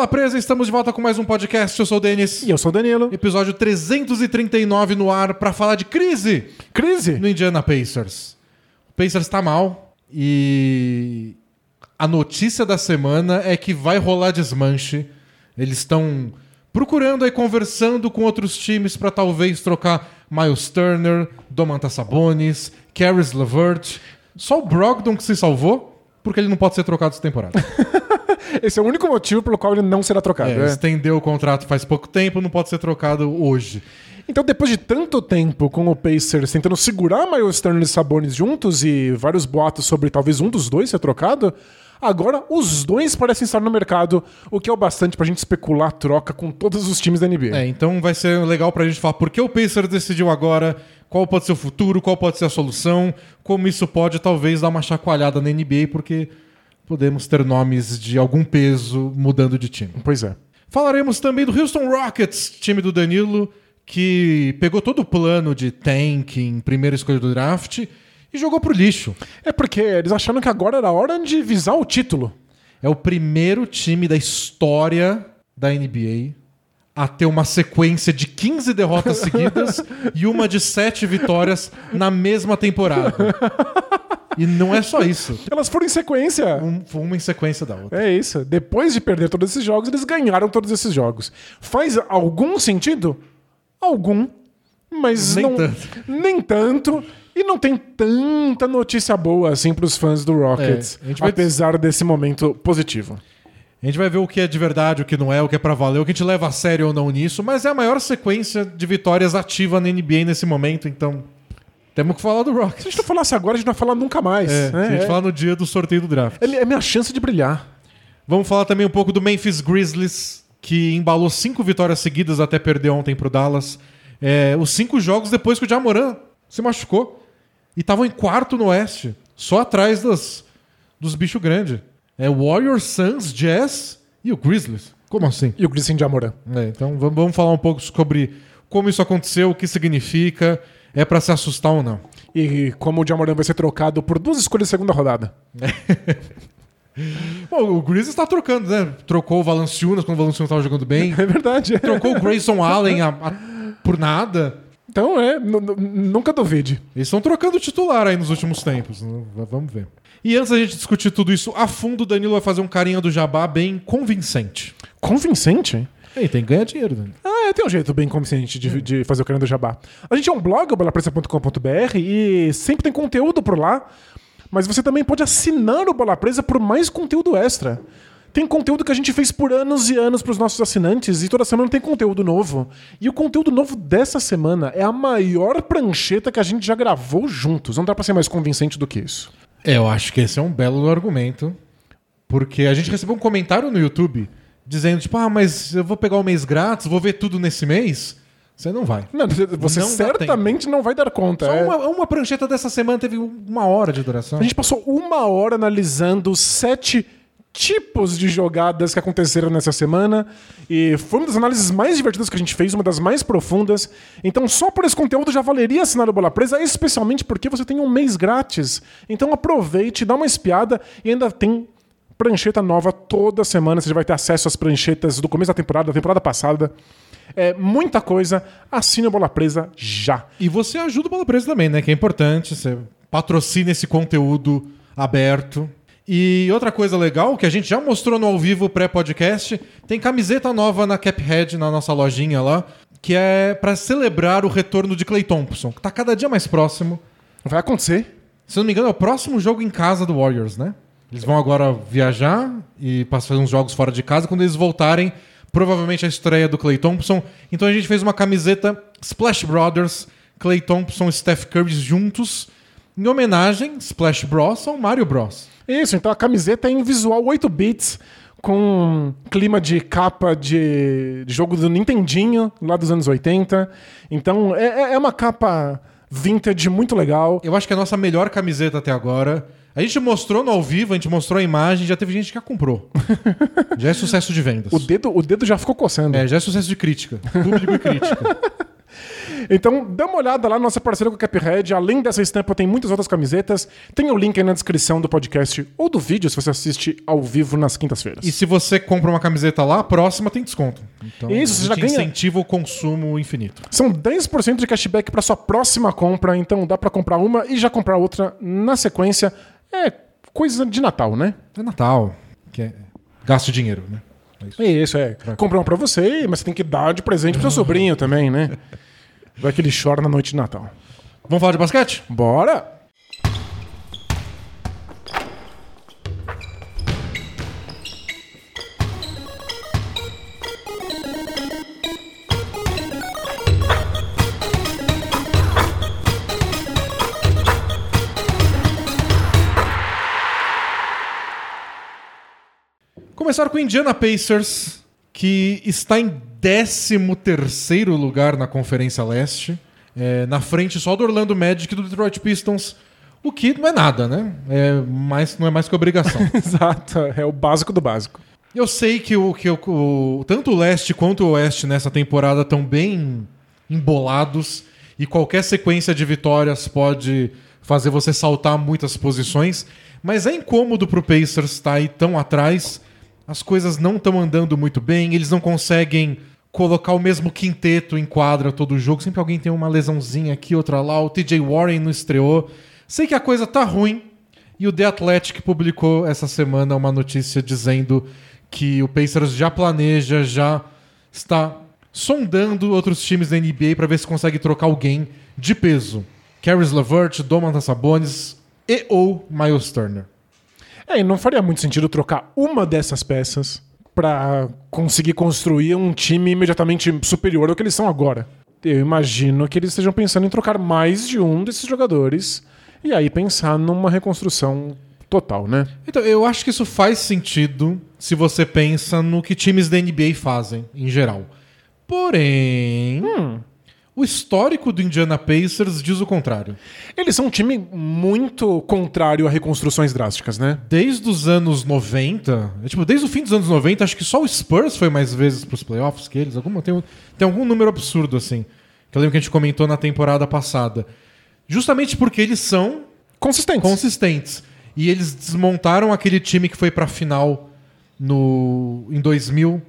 Bola Presa? Estamos de volta com mais um podcast. Eu sou o Denis. E eu sou o Danilo. Episódio 339 no ar para falar de crise Crise? no Indiana Pacers. O Pacers tá mal e a notícia da semana é que vai rolar desmanche. Eles estão procurando aí, conversando com outros times para talvez trocar Miles Turner, Domantas Sabonis, Caris LeVert. Só o Brogdon que se salvou, porque ele não pode ser trocado essa temporada. Esse é o único motivo pelo qual ele não será trocado. É, né? estendeu o contrato faz pouco tempo, não pode ser trocado hoje. Então, depois de tanto tempo com o Pacers tentando segurar Miles Turner e Sabonis juntos e vários boatos sobre talvez um dos dois ser trocado, agora os dois parecem estar no mercado, o que é o bastante pra gente especular a troca com todos os times da NBA. É, então vai ser legal pra gente falar por que o Pacers decidiu agora, qual pode ser o futuro, qual pode ser a solução, como isso pode talvez dar uma chacoalhada na NBA, porque podemos ter nomes de algum peso mudando de time. Pois é. Falaremos também do Houston Rockets, time do Danilo, que pegou todo o plano de tanking, primeira escolha do draft, e jogou pro lixo. É porque eles acharam que agora era hora de visar o título. É o primeiro time da história da NBA a ter uma sequência de 15 derrotas seguidas e uma de 7 vitórias na mesma temporada. E não é só isso. Elas foram em sequência. Um, foi uma em sequência da outra. É isso. Depois de perder todos esses jogos, eles ganharam todos esses jogos. Faz algum sentido? Algum. Mas Nem não, tanto. Nem tanto. E não tem tanta notícia boa assim pros fãs do Rockets. É, a gente vai- apesar desse momento positivo. A gente vai ver o que é de verdade, o que não é, o que é pra valer, o que a gente leva a sério ou não nisso, mas é a maior sequência de vitórias ativa na NBA nesse momento, então temos que falar do Se a Rockets. gente não falasse agora, a gente não vai falar nunca mais. É, né? a gente É- fala no dia do sorteio do draft. é, é minha chance de brilhar. Vamos falar também um pouco do Memphis Grizzlies, que embalou cinco vitórias seguidas até perder ontem pro Dallas. É, os cinco jogos depois que o Jamoran se machucou. E estavam em quarto no Oeste, só atrás das, dos bichos grandes. É Warriors, Suns, Jazz e o Grizzlies. Como assim? E o Grizzly de Amorã. É, então vamos, vamos falar um pouco sobre como isso aconteceu, o que significa, é pra se assustar ou não. E como o Jamoran vai ser trocado por duas escolhas de segunda rodada. Bom, o Grizzlies tá trocando, né? Trocou o Valanciunas quando o Valanciunas tava jogando bem. É verdade. Trocou o Grayson Allen a- a- por nada. Então, é, nunca duvide. Eles estão trocando o titular aí nos últimos tempos. né? Vamos ver. E antes da gente discutir tudo isso a fundo, o Danilo vai fazer um carinha do jabá bem convincente. Convincente? Ei, tem que ganhar dinheiro, Danilo. É, tem um jeito bem convincente de, de fazer o canal do Jabá. A gente é um blog, o bolapresa.com.br, e sempre tem conteúdo por lá, mas você também pode assinar o Bola Presa por mais conteúdo extra. Tem conteúdo que a gente fez por anos e anos para os nossos assinantes, e toda semana tem conteúdo novo. E o conteúdo novo dessa semana é a maior prancheta que a gente já gravou juntos. Não dá pra ser mais convincente do que isso. É, eu acho que esse é um belo argumento. Porque a gente recebeu um comentário no YouTube dizendo, tipo, ah, mas eu vou pegar o mês grátis, vou ver tudo nesse mês. Você não vai. Não, você Não certamente não vai dar conta. Só é. uma, uma prancheta dessa semana teve uma hora de duração. A gente passou uma hora analisando sete tipos de jogadas que aconteceram nessa semana e foi uma das análises mais divertidas que a gente fez, uma das mais profundas. Então, só por esse conteúdo já valeria assinar o Bola Presa, especialmente porque você tem um mês grátis. Então, aproveite, dá uma espiada e ainda tem prancheta nova toda semana. Você vai ter acesso às pranchetas do começo da temporada, da temporada passada. É muita coisa. Assine o Bola Presa já. E você ajuda o Bola Presa também, né? Que é importante. Você patrocina esse conteúdo aberto. E outra coisa legal, que a gente já mostrou no ao vivo pré-podcast, tem camiseta nova na Caphead, na nossa lojinha lá, que é pra celebrar o retorno de Clay Thompson, que tá cada dia mais próximo. Vai acontecer. Se eu não me engano, é o próximo jogo em casa do Warriors, né? Eles vão agora viajar e passar uns jogos fora de casa. Quando eles voltarem, provavelmente a estreia do Clay Thompson. Então a gente fez uma camiseta Splash Brothers, Clay Thompson e Steph Curry juntos, em homenagem, Splash Bros, ao Mario Bros. Isso, então a camiseta é em visual 8 bits, com clima de capa de, de jogo do Nintendinho, lá dos anos 80. Então é, é- é uma capa vintage muito legal. Eu acho que é a nossa melhor camiseta até agora. A gente mostrou no ao vivo, a gente mostrou a imagem, já teve gente que a comprou. já é sucesso de vendas. O dedo, o dedo já ficou coçando. É, já é sucesso de crítica. Público e crítica. Então, dá uma olhada lá, nossa parceira com a Caphead. Além dessa estampa, tem muitas outras camisetas. Tem o link aí na descrição do podcast ou do vídeo, se você assiste ao vivo nas quintas-feiras. E se você compra uma camiseta lá, a próxima tem desconto. Então, Isso, você já ganha- incentiva o consumo infinito. São 10% de cashback para sua próxima compra, então dá para comprar uma e já comprar outra na sequência. É coisa de Natal, né? É Natal, que é gasto dinheiro, né? É isso. Isso, é. Comprar uma pra você, mas você tem que dar de presente pro seu sobrinho também, né? Vai que ele chora na noite de Natal. Vamos falar de basquete? Bora! Começar com o Indiana Pacers, que está em 13º lugar na Conferência Leste, é, na frente só do Orlando Magic e do Detroit Pistons, o que não é nada, né? É mais, não é mais que obrigação. Exato, é o básico do básico. Eu sei que, o, que o, o- tanto o leste quanto o oeste nessa temporada estão bem embolados e qualquer sequência de vitórias pode fazer você saltar muitas posições, mas é incômodo pro Pacers estar aí tão atrás. As coisas não estão andando muito bem, eles não conseguem colocar o mesmo quinteto em quadra todo jogo. Sempre alguém tem uma lesãozinha aqui, outra lá. O TJ Warren não estreou. Sei que a coisa tá ruim, e o The Athletic publicou essa semana uma notícia dizendo que o Pacers já planeja, já está sondando outros times da NBA para ver se consegue trocar alguém de peso. Caris LeVert, Domantas Sabonis e ou Miles Turner. É, e não faria muito sentido trocar uma dessas peças pra conseguir construir um time imediatamente superior ao que eles são agora. Eu imagino que eles estejam pensando em trocar mais de um desses jogadores e aí pensar numa reconstrução total, né? Então, eu acho que isso faz sentido se você pensa no que times da NBA fazem, em geral. Porém, o histórico do Indiana Pacers diz o contrário. Eles são um time muito contrário a reconstruções drásticas, né? Desde os anos 90, é, tipo, desde o fim dos anos 90, acho que só o Spurs foi mais vezes pros playoffs que eles. Alguma, tem, tem algum número absurdo, assim. Que eu lembro que a gente comentou na temporada passada. Justamente porque eles são Consistentes. consistentes. E eles desmontaram aquele time que foi pra final no, em 2000,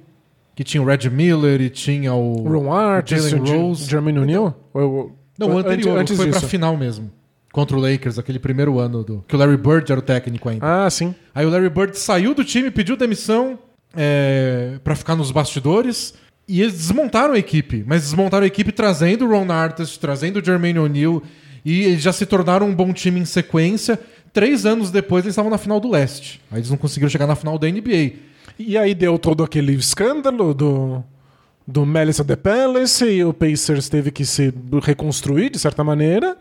que tinha o Red Miller e tinha o Ron Artest, Jalen Rose. Jermaine O'Neal? Ou- ou- Não, o anterior, antes foi pra disso. final mesmo. Contra o Lakers, aquele primeiro ano do. Que o Larry Bird era o técnico ainda. Ah, sim. Aí o Larry Bird saiu do time, pediu demissão é, para ficar nos bastidores. E eles desmontaram a equipe. Mas desmontaram a equipe trazendo o Ron Artest, trazendo o Jermaine O'Neal. E eles já se tornaram um bom time em sequência. Três anos depois eles estavam na final do leste. Aí eles não conseguiram chegar na final da NBA. E aí deu todo aquele escândalo do, do Melissa The Palace e o Pacers teve que se reconstruir de certa maneira.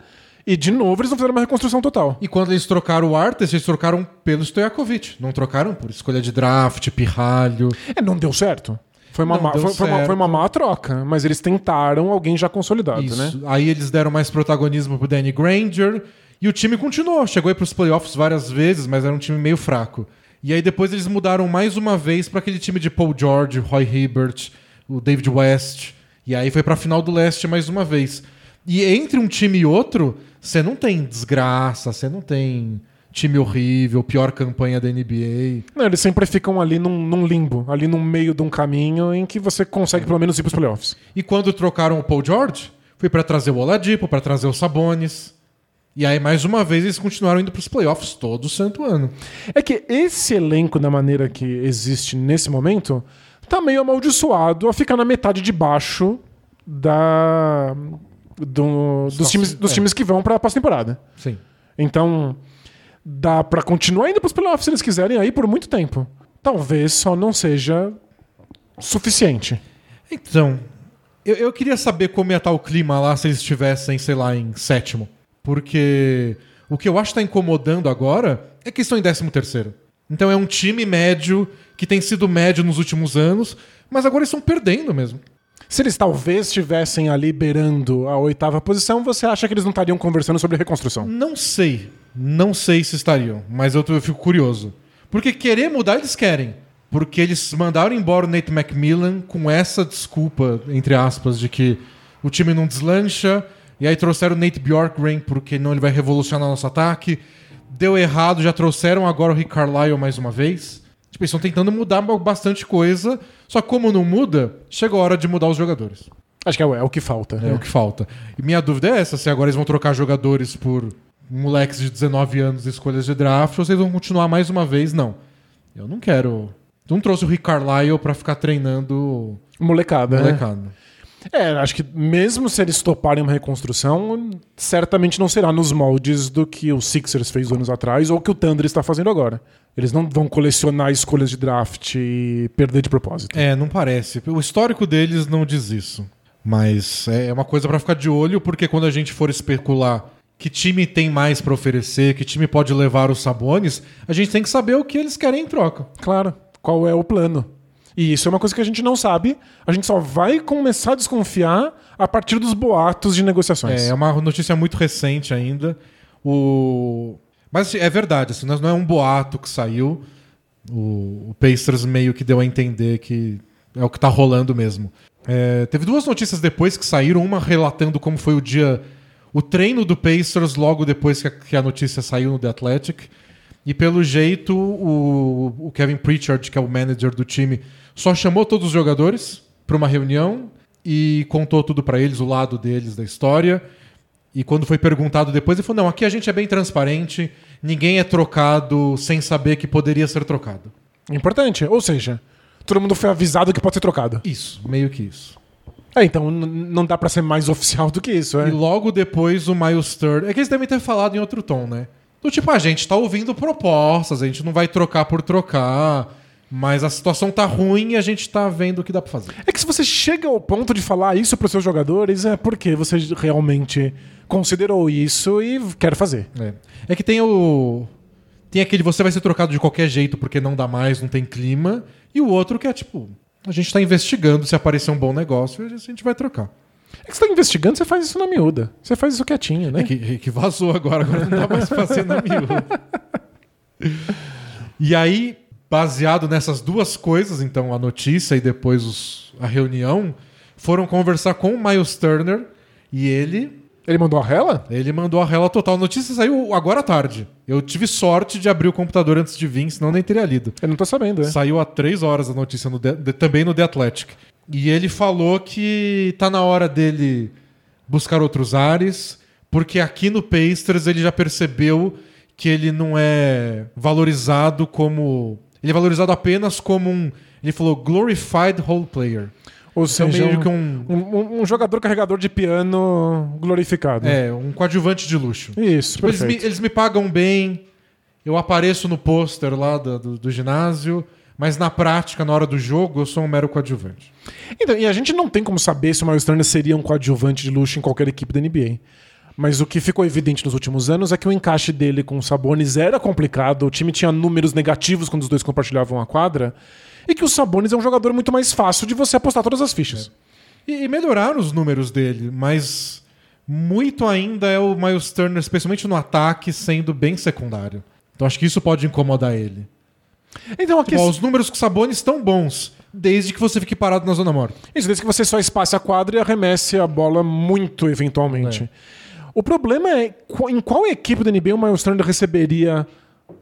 E de novo eles não fizeram uma reconstrução total. E quando eles trocaram o Artest, eles trocaram pelo Stojakovic. Não trocaram por escolha de draft, pirralho. É, não deu certo. Foi uma, má, foi, foi uma, foi uma má troca, mas eles tentaram alguém já consolidado, Isso. né? Aí eles deram mais protagonismo pro Danny Granger e o time continuou. Chegou aí pros playoffs várias vezes, mas era um time meio fraco. E aí depois eles mudaram mais uma vez para aquele time de Paul George, Roy Hibbert, o David West. E aí foi pra final do leste mais uma vez. E entre um time e outro, você não tem desgraça, você não tem time horrível, pior campanha da NBA. Não, eles sempre ficam ali num, num limbo, ali no meio de um caminho em que você consegue pelo menos ir pros playoffs. E quando trocaram o Paul George, foi pra trazer o Oladipo, pra trazer o Sabonis. E aí, mais uma vez, eles continuaram indo pros playoffs todo santo ano. É que esse elenco, da maneira que existe nesse momento, tá meio amaldiçoado a ficar na metade de baixo da do- dos, Nossa, times, dos é. times que vão pra pós-temporada. Sim. Então, dá pra continuar indo pros playoffs se eles quiserem aí por muito tempo. Talvez só não seja suficiente. Então, eu, eu queria saber como ia estar o clima lá se eles estivessem, sei lá, em sétimo. Porque o que eu acho que tá incomodando agora é que estão em décimo terceiro. Então é um time médio que tem sido médio nos últimos anos, mas agora eles estão perdendo mesmo. Se eles talvez estivessem ali beirando a oitava posição, você acha que eles não estariam conversando sobre reconstrução? Não sei. Não sei se estariam, mas eu, eu fico curioso. Porque querer mudar eles querem. Porque eles mandaram embora o Nate McMillan com essa desculpa, entre aspas, de que o time não deslancha. E aí trouxeram o Nate Bjorkgren porque não ele vai revolucionar nosso ataque. Deu errado, já trouxeram agora o Rick Carlisle mais uma vez. Tipo, eles estão tentando mudar bastante coisa. Só que como não muda, chega a hora de mudar os jogadores. Acho que é, é o que falta. É, o que falta. E minha dúvida é essa: se agora eles vão trocar jogadores por moleques de 19 anos, escolhas de draft, ou vocês vão continuar mais uma vez? Não. Eu não quero. Tu não trouxe o Rick Carlisle pra ficar treinando Molecada. né? molecada. É, acho que mesmo se eles toparem uma reconstrução, certamente não será nos moldes do que o Sixers fez anos atrás ou que o Thunder está fazendo agora. Eles não vão colecionar escolhas de draft e perder de propósito. É, não parece. O histórico deles não diz isso. Mas é uma coisa pra ficar de olho, porque quando a gente for especular que time tem mais pra oferecer, que time pode levar os Sabones, a gente tem que saber o que eles querem em troca. Claro, qual é o plano? E isso é uma coisa que a gente não sabe. A gente só vai começar a desconfiar a partir dos boatos de negociações. É, é uma notícia muito recente ainda. O... Mas assim, é verdade, assim, não é um boato que saiu. O, o Pacers meio que deu a entender que é o que tá rolando mesmo. É, teve duas notícias depois que saíram, uma relatando como foi o dia. O treino do Pacers logo depois que a, que a notícia saiu no The Athletic. E pelo jeito, o, o Kevin Pritchard, que é o manager do time, só chamou todos os jogadores para uma reunião e contou tudo para eles, o lado deles da história. E quando foi perguntado depois, ele falou: não, aqui a gente é bem transparente, ninguém é trocado sem saber que poderia ser trocado. Importante. Ou seja, todo mundo foi avisado que pode ser trocado. Isso, meio que isso. É, então não dá pra ser mais oficial do que isso, é. E logo depois o Miles Turner. É que eles devem ter falado em outro tom, né? Do tipo, a gente tá ouvindo propostas, a gente não vai trocar por trocar, mas a situação tá ruim e a gente tá vendo o que dá pra fazer. É que se você chega ao ponto de falar isso pros seus jogadores, é porque você realmente considerou isso e quer fazer. É. É que tem o. Tem aquele você vai ser trocado de qualquer jeito porque não dá mais, não tem clima. E o outro que é tipo, a gente tá investigando se aparecer um bom negócio, a gente vai trocar. É que você tá investigando, você faz isso na miúda. Você faz isso quietinho, né? É que, que vazou agora, agora não dá mais pra ser na miúda. E aí, baseado nessas duas coisas, então a notícia e depois os- a reunião, foram conversar com o Miles Turner e ele Ele mandou a rela? ele mandou a rela total. A notícia saiu agora à tarde. Eu tive sorte de abrir o computador antes de vir, senão nem teria lido. Eu não tô sabendo, é. Saiu há três horas a notícia no The- também no The Athletic. E ele falou que tá na hora dele buscar outros ares, porque aqui no Pacers ele já percebeu que ele não é valorizado como. Ele é valorizado apenas como um. Ele falou glorified role player. Ou Então, seja, meio um, que um. um- um jogador carregador de piano glorificado. É, um coadjuvante de luxo. Isso, Tipo, eles, me, eles me pagam bem, eu apareço no pôster lá do, do- do ginásio, mas na prática, na hora do jogo, eu sou um mero coadjuvante. Então, e a gente não tem como saber se o Miles Turner seria um coadjuvante de luxo em qualquer equipe da NBA. Mas o que ficou evidente nos últimos anos é que o encaixe dele com o Sabonis era complicado, o time tinha números negativos quando os dois compartilhavam a quadra, e que o Sabonis é um jogador muito mais fácil de você apostar todas as fichas. E, e melhoraram os números dele, mas muito ainda é o Miles Turner, especialmente no ataque, sendo bem secundário. Então acho que isso pode incomodar ele. Então, aqui, Tipo, ó, os números com o Sabonis estão bons, desde que você fique parado na zona morta. isso desde que você só espace a quadra e arremesse a bola muito eventualmente. O problema é em qual equipe da NBA o Miles Turner receberia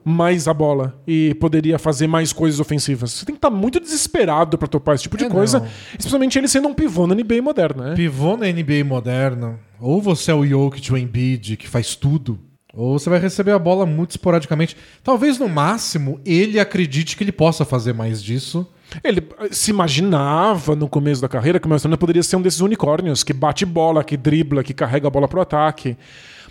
mais a bola e poderia fazer mais coisas ofensivas. Você tem que estar muito desesperado pra topar esse tipo de É, coisa, não. especialmente ele sendo um pivô na NBA moderna, né? Pivô na NBA moderna, ou você é o Jokic o Embiid, que faz tudo, ou você vai receber a bola muito esporadicamente. Talvez no máximo ele acredite que ele possa fazer mais disso. Ele eh, se imaginava no começo da carreira que o Miles poderia ser um desses unicórnios que bate bola, que dribla, que carrega a bola pro ataque.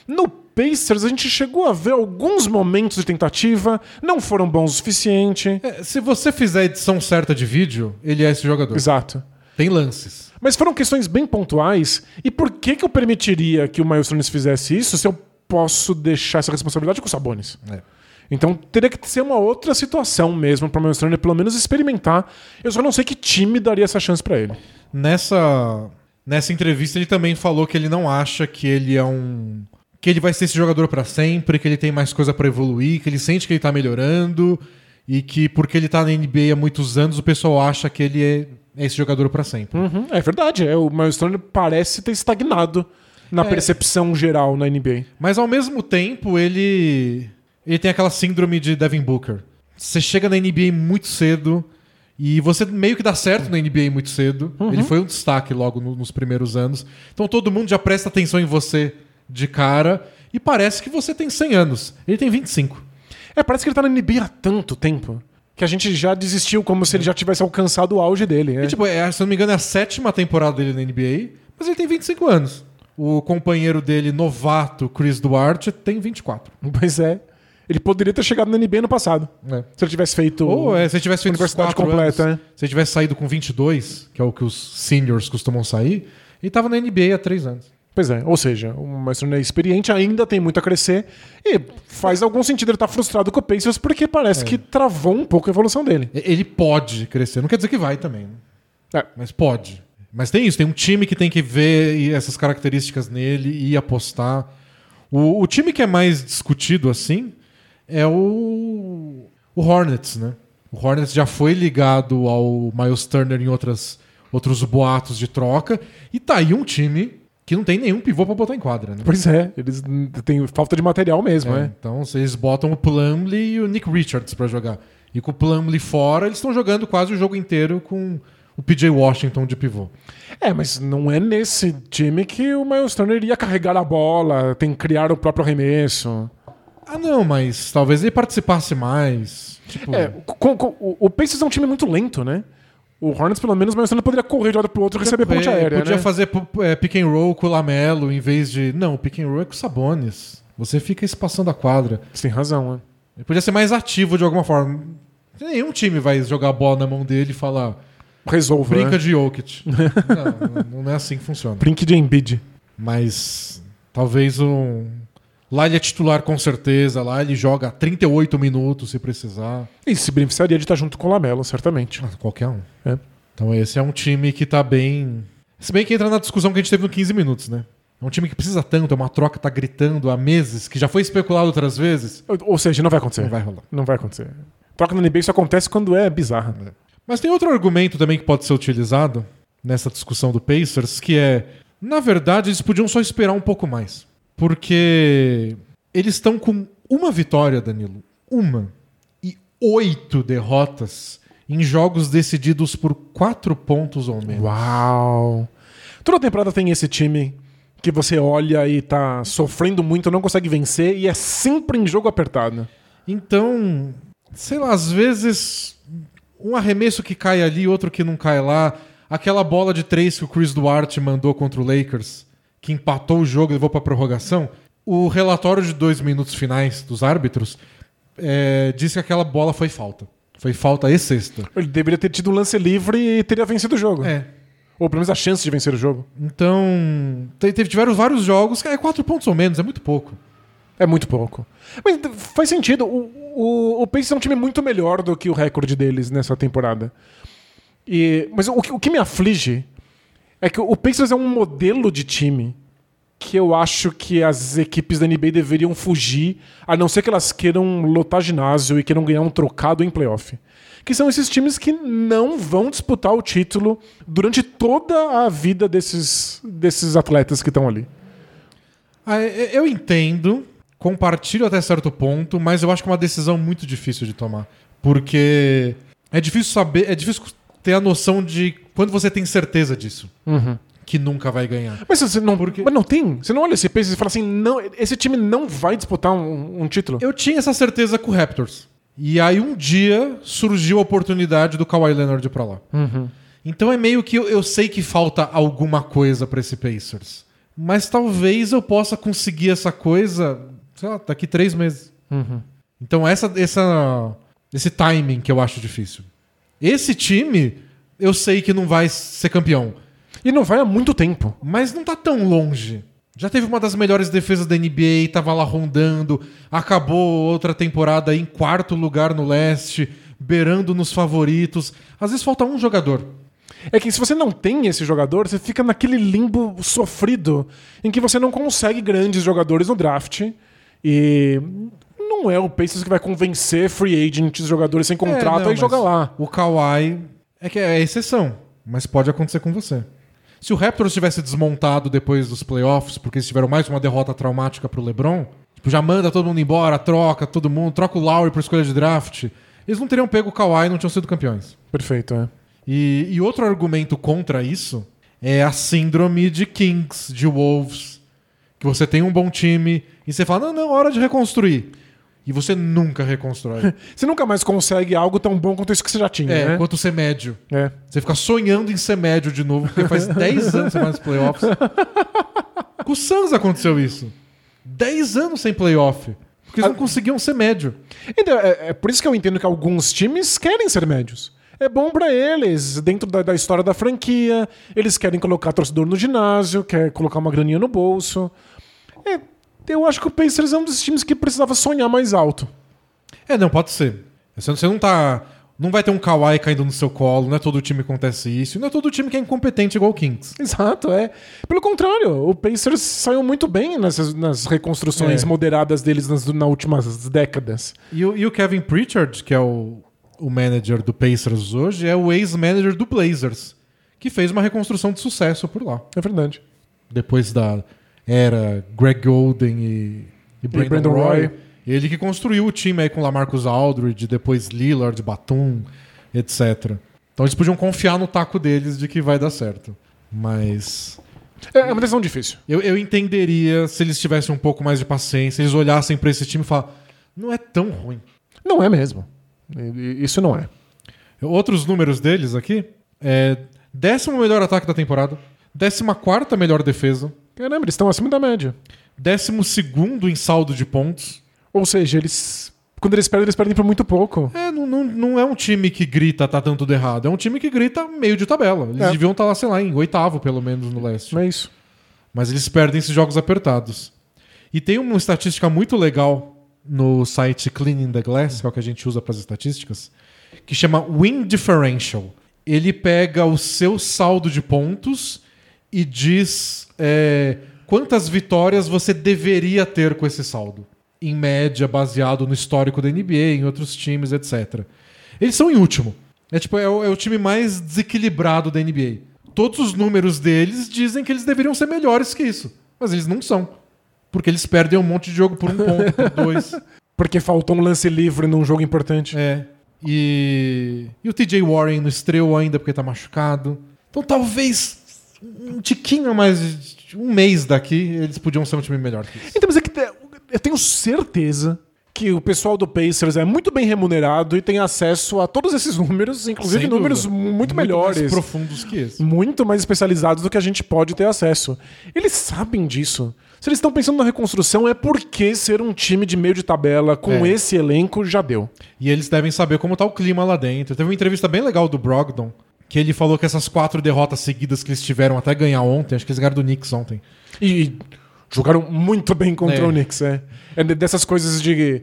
No Pacers a gente chegou a ver alguns momentos de tentativa, não foram bons o suficiente. É, se você fizer a edição certa de vídeo, ele é esse jogador. Exato. Tem lances. Mas foram questões bem pontuais. E por que, que eu permitiria que o Miles Turner fizesse isso se eu posso deixar essa responsabilidade com o Sabonis? É. Então teria que ser uma outra situação mesmo para o Miles Turner pelo menos experimentar. Eu só não sei que time daria essa chance para ele. Nessa, nessa entrevista ele também falou que ele não acha que ele é um que ele vai ser esse jogador pra sempre, que ele tem mais coisa pra evoluir, que ele sente que ele tá melhorando e que porque ele tá na NBA há muitos anos, o pessoal acha que ele é, é esse jogador para sempre. Uhum, é verdade. É, o Miles Turner parece ter estagnado na É. percepção geral na NBA. Mas ao mesmo tempo, ele ele tem aquela síndrome de Devin Booker. Você chega na NBA muito cedo e você meio que dá certo na NBA muito cedo. Ele foi um destaque logo no- nos primeiros anos. Então todo mundo já presta atenção em você de cara e parece que você tem 100 anos. Ele tem 25. É, parece que ele tá na NBA há tanto tempo que a gente já desistiu como se ele já tivesse alcançado o auge dele. É. E, tipo, é, se eu não me engano, é a sétima temporada dele na NBA, mas ele tem 25 anos. O companheiro dele, novato, Chris Duarte, tem 24. Pois é. Ele poderia ter chegado na NBA no passado. É. Se ele tivesse feito. Ou é, se ele tivesse feito Universidade completa, anos, né? se ele tivesse saído com 22, que é o que os seniors costumam sair, ele tava na NBA há três anos. Pois é, ou seja, o Maestro é experiente, ainda tem muito a crescer e faz algum sentido ele estar frustrado com o Pacers porque parece que travou um pouco a evolução dele. Ele pode crescer, não quer dizer que vai também, né? É. mas pode. Mas tem isso, tem um time que tem que ver essas características nele e apostar. O, o time que é mais discutido assim é o, o Hornets, né? O Hornets já foi ligado ao Miles Turner em outras, outros boatos de troca e tá aí um time que não tem nenhum pivô pra botar em quadra, né? Pois é, eles têm falta de material mesmo, É, é. Então vocês botam o Plumlee e o Nick Richards pra jogar. E com o Plumlee fora, eles estão jogando quase o jogo inteiro com o PJ Washington de pivô. É, mas não é nesse time que o Miles Turner ia carregar a bola, tem que criar o próprio arremesso. Ah, não, mas talvez ele participasse mais. Tipo, É, com- com- o, o Pacers é um time muito lento, né? O Hornets, pelo menos, Miles Turner poderia correr de lado pro outro e receber ponte é, aérea, Podia né? fazer é, pick and roll com o Lamelo em vez de. Não, o pick and roll é com o Sabonis. Você fica espaçando a quadra. Tem razão, né? Ele podia ser mais ativo de alguma forma. Nenhum time vai jogar a bola na mão dele e falar Resolva, brinca né? de Jokic. não, não- não é assim que funciona. Brinque de Embiid. Mas talvez um. Lá ele é titular com certeza, lá ele joga 38 minutos se precisar. E se beneficiaria de estar junto com o Lamelo, certamente. Ah, qualquer um. É. Então esse é um time que tá bem. Se bem que entra na discussão que a gente teve no 15 minutos, né? É um time que precisa tanto, é uma troca que tá gritando há meses, que já foi especulado outras vezes. Ou- Ou seja, não vai acontecer. Não vai rolar. Não vai acontecer. Troca no NBA só acontece quando é bizarra. Mas tem outro argumento também que pode ser utilizado nessa discussão do Pacers, que é, na verdade, eles podiam só esperar um pouco mais. Porque eles estão com uma vitória, Danilo. Uma. E oito derrotas em jogos decididos por quatro pontos ou menos. Uau! Toda temporada tem esse time que você olha e tá sofrendo muito, não consegue vencer e é sempre em jogo apertado. Então, sei lá, às vezes um arremesso que cai ali, outro que não cai lá. Aquela bola de três que o Chris Duarte mandou contra o Lakers, que empatou o jogo e levou pra prorrogação. O relatório de dois minutos finais dos árbitros é, disse que aquela bola foi falta. Foi falta e sexta. Ele deveria ter tido um lance livre e teria vencido o jogo. É. Ou pelo menos a chance de vencer o jogo. Então, te- teve, tiveram vários jogos, é quatro pontos ou menos, é muito pouco. É muito pouco. Mas faz sentido. O, o, o Pacers é um time muito melhor do que o recorde deles nessa temporada. E, mas o, o que me aflige é que o Pacers é um modelo de time que eu acho que as equipes da NBA deveriam fugir, a não ser que elas queiram lotar ginásio e queiram ganhar um trocado em playoff. Que são esses times que não vão disputar o título durante toda a vida desses, desses atletas que estão ali. Ah, eu entendo, compartilho até certo ponto, mas eu acho que é uma decisão muito difícil de tomar. Porque é difícil saber, é difícil ter a noção de quando você tem certeza disso, que nunca vai ganhar. Mas você não, Porque- mas não tem. Você não olha esse Pacers e fala assim, não, esse time não vai disputar um, um título. Eu tinha essa certeza com o Raptors. E aí um dia surgiu a oportunidade do Kawhi Leonard ir pra lá. Então é meio que eu, eu sei que falta alguma coisa pra esse Pacers. Mas talvez eu possa conseguir essa coisa, sei lá, daqui três meses. Então essa, essa, esse timing que eu acho difícil. Esse time, eu sei que não vai ser campeão. E não vai há muito tempo. Mas não tá tão longe. Já teve uma das melhores defesas da NBA, tava lá rondando, acabou outra temporada em quarto lugar no leste, beirando nos favoritos. Às vezes falta um jogador. É que se você não tem esse jogador, você fica naquele limbo sofrido em que você não consegue grandes jogadores no draft. E não é o Pacers que vai convencer free agents, jogadores sem contrato, É, não, jogar lá. O Kawhi é que é exceção, mas pode acontecer com você. Se o Raptors tivesse desmontado depois dos playoffs, porque eles tiveram mais uma derrota traumática pro LeBron, tipo, já manda todo mundo embora, troca todo mundo, troca o Lowry por escolha de draft, eles não teriam pego o Kawhi e não tinham sido campeões. Perfeito, é. E, e outro argumento contra isso é a síndrome de Kings, de Wolves, que você tem um bom time e você fala, não, não, hora de reconstruir. E você nunca reconstrói. Você nunca mais consegue algo tão bom quanto isso que você já tinha, É, né? quanto ser médio. É. Você fica sonhando em ser médio de novo, porque faz 10 anos que você nos playoffs. Com o Suns aconteceu isso. 10 anos sem playoff. Porque eles não conseguiam ser médio. Então, é, é por isso que eu entendo que alguns times querem ser médios. É bom pra eles, dentro da, da história da franquia. Eles querem colocar torcedor no ginásio, quer colocar uma graninha no bolso. É, eu acho que o Pacers é um dos times que precisava sonhar mais alto. É, não, pode ser. Você não tá. Não vai ter um Kawhi caindo no seu colo, não é todo time que acontece isso, não é todo time que é incompetente igual o Kings. Exato, é. Pelo contrário, o Pacers saiu muito bem nessas, nas reconstruções É. moderadas deles nas, nas últimas décadas. E, o- e o Kevin Pritchard, que é o, o manager do Pacers hoje, é o ex-manager do Blazers, que fez uma reconstrução de sucesso por lá. É verdade. Depois da era Greg Golden e, e Brandon, Brandon Roy. Roy. Ele que construiu o time aí com Lamarcus Aldridge, depois Lillard, Batum, etc. Então eles podiam confiar no taco deles de que vai dar certo. Mas É, é uma decisão difícil. eu, eu entenderia se eles tivessem um pouco mais de paciência, eles olhassem pra esse time e falassem, não é tão ruim. Não é mesmo. E- e- Isso não é. Outros números deles aqui é décimo melhor ataque da temporada, décima quarta melhor defesa, Caramba, eles estão acima da média. décimo segundo em saldo de pontos. Ou seja, eles. Quando eles perdem, eles perdem por muito pouco. É, não, não, não é um time que grita tá dando tudo errado, é um time que grita meio de tabela. Eles É. deviam estar lá, sei lá, em oitavo pelo menos no leste. É isso. Mas eles perdem esses jogos apertados. E tem uma estatística muito legal no site Cleaning the Glass, que é o que a gente usa para as estatísticas, que chama Win Differential. Ele pega o seu saldo de pontos e diz é, quantas vitórias você deveria ter com esse saldo. Em média, baseado no histórico da NBA, em outros times, etc. Eles são em último. É, tipo, é, o, é o time mais desequilibrado da NBA. Todos os números deles dizem que eles deveriam ser melhores que isso. Mas eles não são. Porque eles perdem um monte de jogo por um ponto, por dois. Porque faltou um lance livre num jogo importante. É. E, e o TJ Warren não estreou ainda porque tá machucado. Então talvez um tiquinho mais um mês daqui eles podiam ser um time melhor que isso. Então, mas é que eu tenho certeza que o pessoal do Pacers é muito bem remunerado e tem acesso a todos esses números, inclusive Sem números dúvida. muito, melhores. mais profundos que esse. muito mais especializados do que a gente pode ter acesso. Eles sabem disso. Se eles estão pensando na reconstrução, é porque ser um time de meio de tabela com É. esse elenco já deu. E eles devem saber como tá o clima lá dentro. Teve uma entrevista bem legal do Brogdon, que ele falou que essas quatro derrotas seguidas que eles tiveram até ganhar ontem, acho que eles ganharam do Knicks ontem. E jogaram muito bem contra É. o Knicks, é. É de- dessas coisas de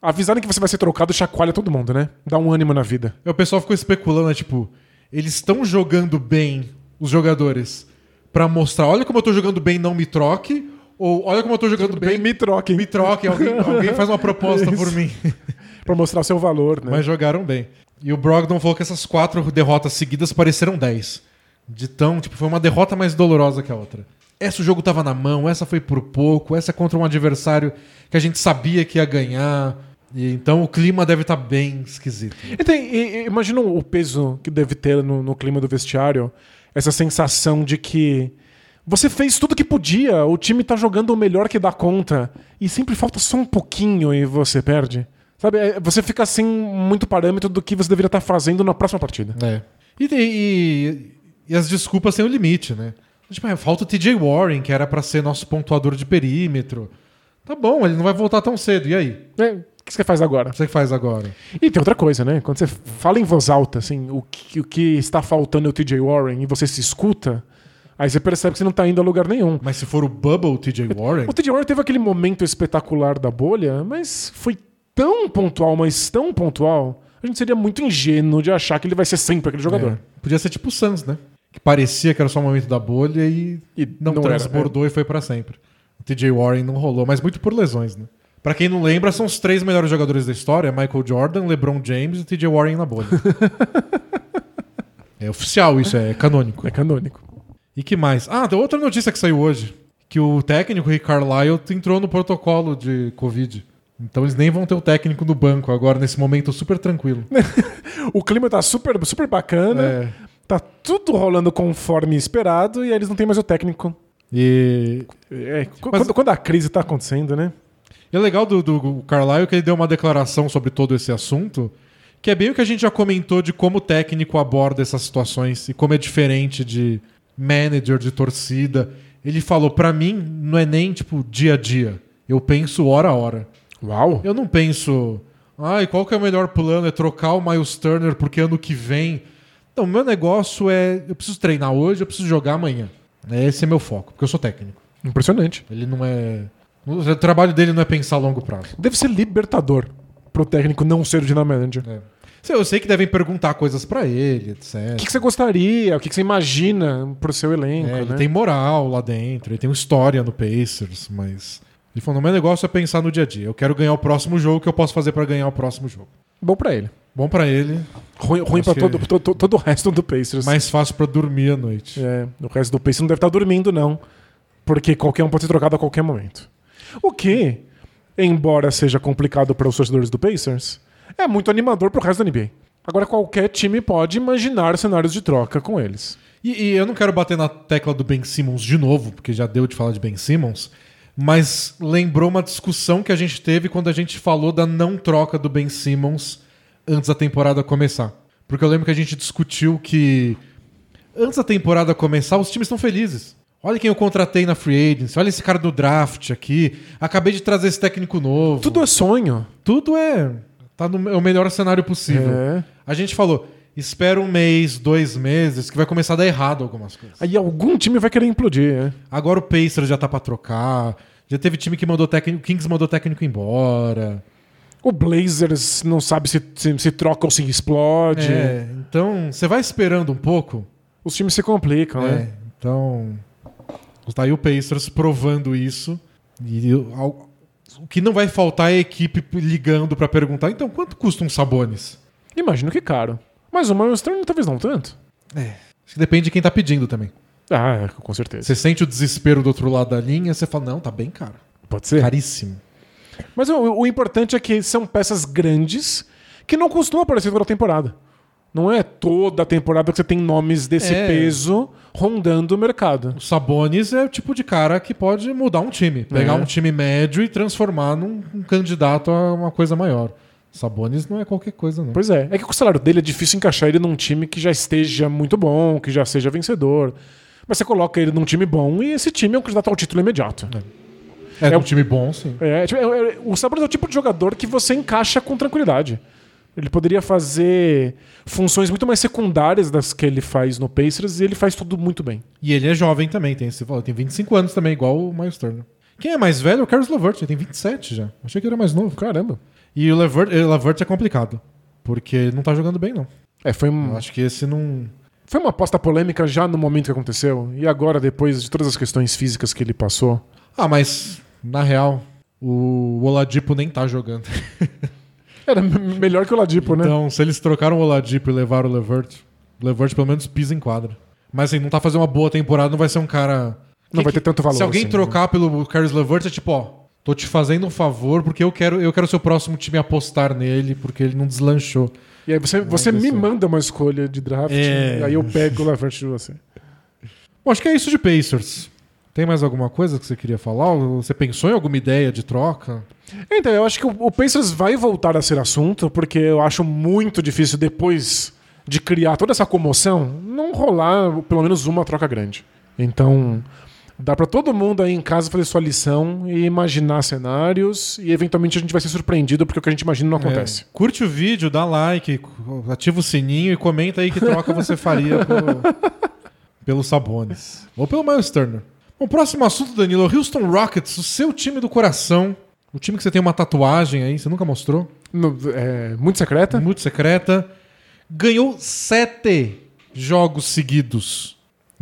avisarem que você vai ser trocado chacoalha todo mundo, né? Dá um ânimo na vida. E o pessoal ficou especulando, né, tipo, eles estão jogando bem, os jogadores, pra mostrar, olha como eu tô jogando bem, não me troque, ou olha como eu tô jogando bem, Bem, me troquem. me troque, alguém, alguém faz uma proposta por mim. Pra mostrar o seu valor, né? Mas jogaram bem. E o Brogdon falou que essas quatro derrotas seguidas pareceram 10. De tão, tipo, foi uma derrota mais dolorosa que a outra. Essa o jogo tava na mão, essa foi por pouco, essa é contra um adversário que a gente sabia que ia ganhar. E então o clima deve estar bem esquisito. Tem- e- e imagina o peso que deve ter no, no clima do vestiário, essa sensação de que você fez tudo que podia, o time tá jogando o melhor que dá conta, e sempre falta só um pouquinho e você perde. Sabe, é, você fica sem muito parâmetro do que você deveria estar fazendo na próxima partida. É. E, tem- e- e as desculpas têm um limite, né? Tipo, é, falta o TJ Warren, que era pra ser nosso pontuador de perímetro. Tá bom, ele não vai voltar tão cedo. E aí? É, o que você faz agora? O que você faz agora? E tem outra coisa, né? Quando você fala em voz alta, assim, o que, o que está faltando é o TJ Warren e você se escuta, aí você percebe que você não tá indo a lugar nenhum. Mas se for o Bubble TJ Warren. O TJ Warren teve aquele momento espetacular da bolha, mas foi tão pontual, mas tão pontual, a gente seria muito ingênuo de achar que ele vai ser sempre aquele jogador. É. Podia ser tipo o Suns, né? Que parecia que era só o momento da bolha e, E não, não era, transbordou e foi pra sempre. O TJ Warren não rolou, mas muito por lesões, né? Pra quem não lembra, são os três melhores jogadores da história: Michael Jordan, LeBron James e TJ Warren na bolha. é oficial isso, é canônico. É canônico. E que mais? Ah, tem outra notícia que saiu hoje. Que o técnico Rick Carlisle entrou no protocolo de Covid. Então eles nem vão ter o técnico no banco agora, nesse momento super tranquilo. O clima tá super, super bacana. É. Tá tudo rolando conforme esperado e eles não têm mais o técnico. E É, qu- quando, quando a crise tá acontecendo, né? E é legal do, do Carlisle que ele deu uma declaração sobre todo esse assunto, que é bem o que a gente já comentou de como o técnico aborda essas situações e como é diferente de manager, de torcida. Ele falou, pra mim, não é nem tipo dia a dia. Eu penso hora a hora. Uau! Eu não penso, ai, qual que é o melhor plano? É trocar o Miles Turner porque ano que vem. Não, meu negócio é, eu preciso treinar hoje, eu preciso jogar amanhã. Esse é meu foco, porque eu sou técnico. Impressionante. Ele não é. O trabalho dele não é pensar a longo prazo. Deve ser libertador pro técnico não ser o general manager. É. Eu sei que devem perguntar coisas pra ele, etc. O que, que você gostaria? O que, que você imagina pro seu elenco? É, ele né? tem moral lá dentro, ele tem uma história no Pacers, mas. Ele falou: meu negócio é pensar no dia a dia. Eu quero ganhar o próximo jogo, o que eu posso fazer pra ganhar o próximo jogo. Bom pra ele. Bom pra ele, Ruim, ruim pra todo, que- todo, todo o resto do Pacers. mais fácil pra dormir à noite. É, o resto do Pacers não deve estar dormindo, não. Porque qualquer um pode ser trocado a qualquer momento. O que, embora seja complicado para os torcedores do Pacers, é muito animador pro resto da NBA. Agora, qualquer time pode imaginar cenários de troca com eles. E, e eu não quero bater na tecla do Ben Simmons de novo, porque já deu de falar de Ben Simmons, mas lembrou uma discussão que a gente teve quando a gente falou da não troca do Ben Simmons antes da temporada começar. Porque eu lembro que a gente discutiu que antes da temporada começar, os times estão felizes. Olha quem eu contratei na Free Agency, olha esse cara do draft aqui, acabei de trazer esse técnico novo. Tudo é sonho. Tudo é. Tá no é o melhor cenário possível. É. A gente falou, espera um mês, dois meses, que vai começar a dar errado algumas coisas. Aí algum time vai querer implodir, é. Agora o Pacers já tá pra trocar. Já teve time que mandou técnico. O Kings mandou técnico embora. O Blazers não sabe se, se, se troca ou se explode. É, então, você vai esperando um pouco. Os times se complicam, É, né? então. Tá aí o Pacers provando isso. E o ao- o que não vai faltar é a equipe ligando pra perguntar: então, quanto custa um Sabonis? Imagino que caro. Mas o Miles Turner talvez não tanto. Acho que depende de quem tá pedindo também. Ah, com certeza. Você sente o desespero do outro lado da linha, você fala: não, tá bem caro. Pode ser. Caríssimo. Mas o, o importante é que são peças grandes que não costumam aparecer toda a temporada. Não é toda a temporada que você tem nomes desse É. peso rondando o mercado. O Sabonis é o tipo de cara que pode mudar um time. Pegar É. um time médio e transformar num um candidato a uma coisa maior. Sabonis não é qualquer coisa, não. Pois é. É que o salário dele é difícil encaixar ele num time que já esteja muito bom, que já seja vencedor. Mas você coloca ele num time bom e esse time é um candidato ao título imediato. É, É um o- time bom, sim. É, tipo, é- é- o Sabonis é o tipo de jogador que você encaixa com tranquilidade. Ele poderia fazer funções muito mais secundárias das que ele faz no Pacers e ele faz tudo muito bem. E ele é jovem também, tem esse valor. Tem 25 anos também, igual o Miles Turner. Quem é mais velho é o Caris LeVert, ele tem 27 já. Achei que ele era mais novo. Caramba. E o LeVert, eh, LeVert é complicado. Porque ele não tá jogando bem, não. É, foi, Eu um, acho que esse não. foi uma aposta polêmica já no momento que aconteceu. E agora, depois de todas as questões físicas que ele passou. Ah, mas, na real, o Oladipo nem tá jogando. Era melhor que o Ladipo, né? Então, se eles trocaram o Oladipo e levaram o Levert, o Levert pelo menos pisa em quadra. Mas assim, não tá fazendo uma boa temporada, não vai ser um cara. Não vai ter tanto valor Se alguém assim, trocar pelo Caris Levert, é tipo, ó, tô te fazendo um favor porque eu quero, eu quero ser o próximo time apostar nele, porque ele não deslanchou. E aí você, você me manda uma escolha de draft, É. e aí eu pego o Levert de você. Bom, acho que é isso de Pacers. Tem mais alguma coisa que você queria falar? Você pensou em alguma ideia de troca? Então, eu acho que o, o Pacers vai voltar a ser assunto, porque eu acho muito difícil, depois de criar toda essa comoção, não rolar pelo menos uma troca grande. Então, dá pra todo mundo aí em casa fazer sua lição e imaginar cenários, e eventualmente a gente vai ser surpreendido porque o que a gente imagina não acontece. É, curte o vídeo, dá like, ativa o sininho e comenta aí que troca você faria pelo, pelo Sabonis. Ou pelo Miles Turner. Bom, próximo assunto, Danilo. Houston Rockets, o seu time do coração. O time que você tem uma tatuagem aí, você nunca mostrou. No- é, muito secreta. Muito secreta. Ganhou sete jogos seguidos.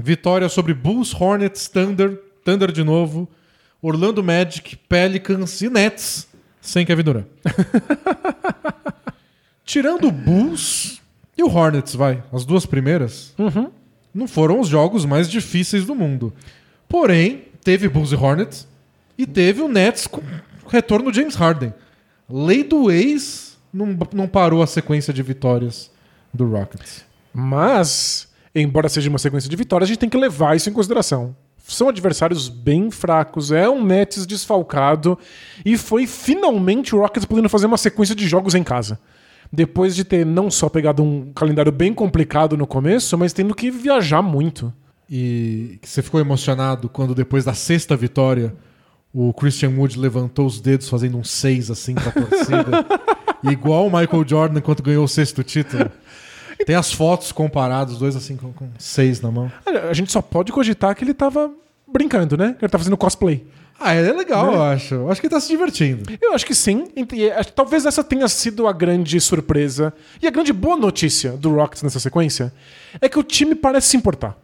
Vitória sobre Bulls, Hornets, Thunder, Thunder de novo, Orlando Magic, Pelicans e Nets. sem Kevin Durant. Tirando o Bulls e o Hornets, vai, as duas primeiras, não foram os jogos mais difíceis do mundo. Porém, teve Bulls e Hornets e teve o Nets com o retorno do James Harden. Lei do ex não, não parou a sequência de vitórias do Rockets. Mas, embora seja uma sequência de vitórias, a gente tem que levar isso em consideração. São adversários bem fracos, é um Nets desfalcado e foi finalmente o Rockets podendo fazer uma sequência de jogos em casa. Depois de ter não só pegado um calendário bem complicado no começo, mas tendo que viajar muito. E você ficou emocionado quando depois da sexta vitória o Christian Wood levantou os dedos fazendo um seis assim pra torcida. Igual o Michael Jordan enquanto ganhou o sexto título. Tem as fotos comparadas, dois assim com, com seis na mão. Olha, A gente só pode cogitar que ele tava brincando, né? Que ele tá fazendo cosplay. Ah, é legal, Né? eu acho. Eu acho que ele tá se divertindo. Eu acho que sim. Talvez essa tenha sido a grande surpresa e a grande boa notícia do Rockets nessa sequência é que o time parece se importar.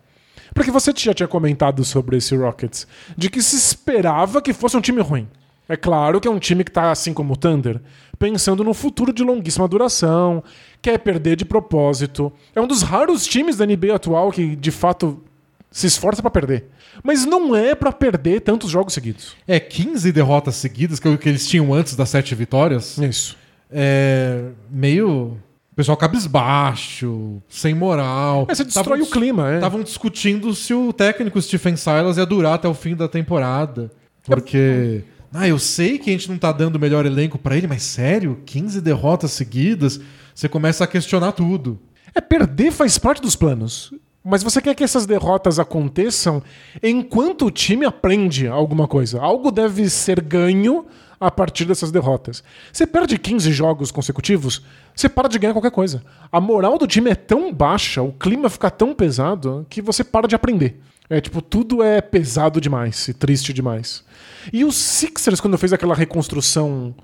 Porque você já tinha comentado sobre esse Rockets, de que se esperava que fosse um time ruim. É claro que é um time que tá assim como o Thunder, pensando no futuro de longuíssima duração, quer perder de propósito. É um dos raros times da NBA atual que de fato se esforça pra perder. Mas não é pra perder tantos jogos seguidos. É 15 derrotas seguidas, que é o que eles tinham antes das sete vitórias. Isso. É meio. Pessoal cabisbaixo, sem moral. É, você destrói Tavam- o clima, é. Estavam discutindo se o técnico Stephen Silas ia durar até o fim da temporada. Porque. Ah, eu sei que a gente não tá dando o melhor elenco pra ele, mas sério? 15 derrotas seguidas? Você começa a questionar tudo. É, perder faz parte dos planos. Mas você quer que essas derrotas aconteçam enquanto o time aprende alguma coisa. Algo deve ser ganho a partir dessas derrotas. Você perde 15 jogos consecutivos, você para de ganhar qualquer coisa. A moral do time é tão baixa, o clima fica tão pesado, que você para de aprender. É tipo, tudo é pesado demais e triste demais. E os Sixers, quando fez aquela reconstrução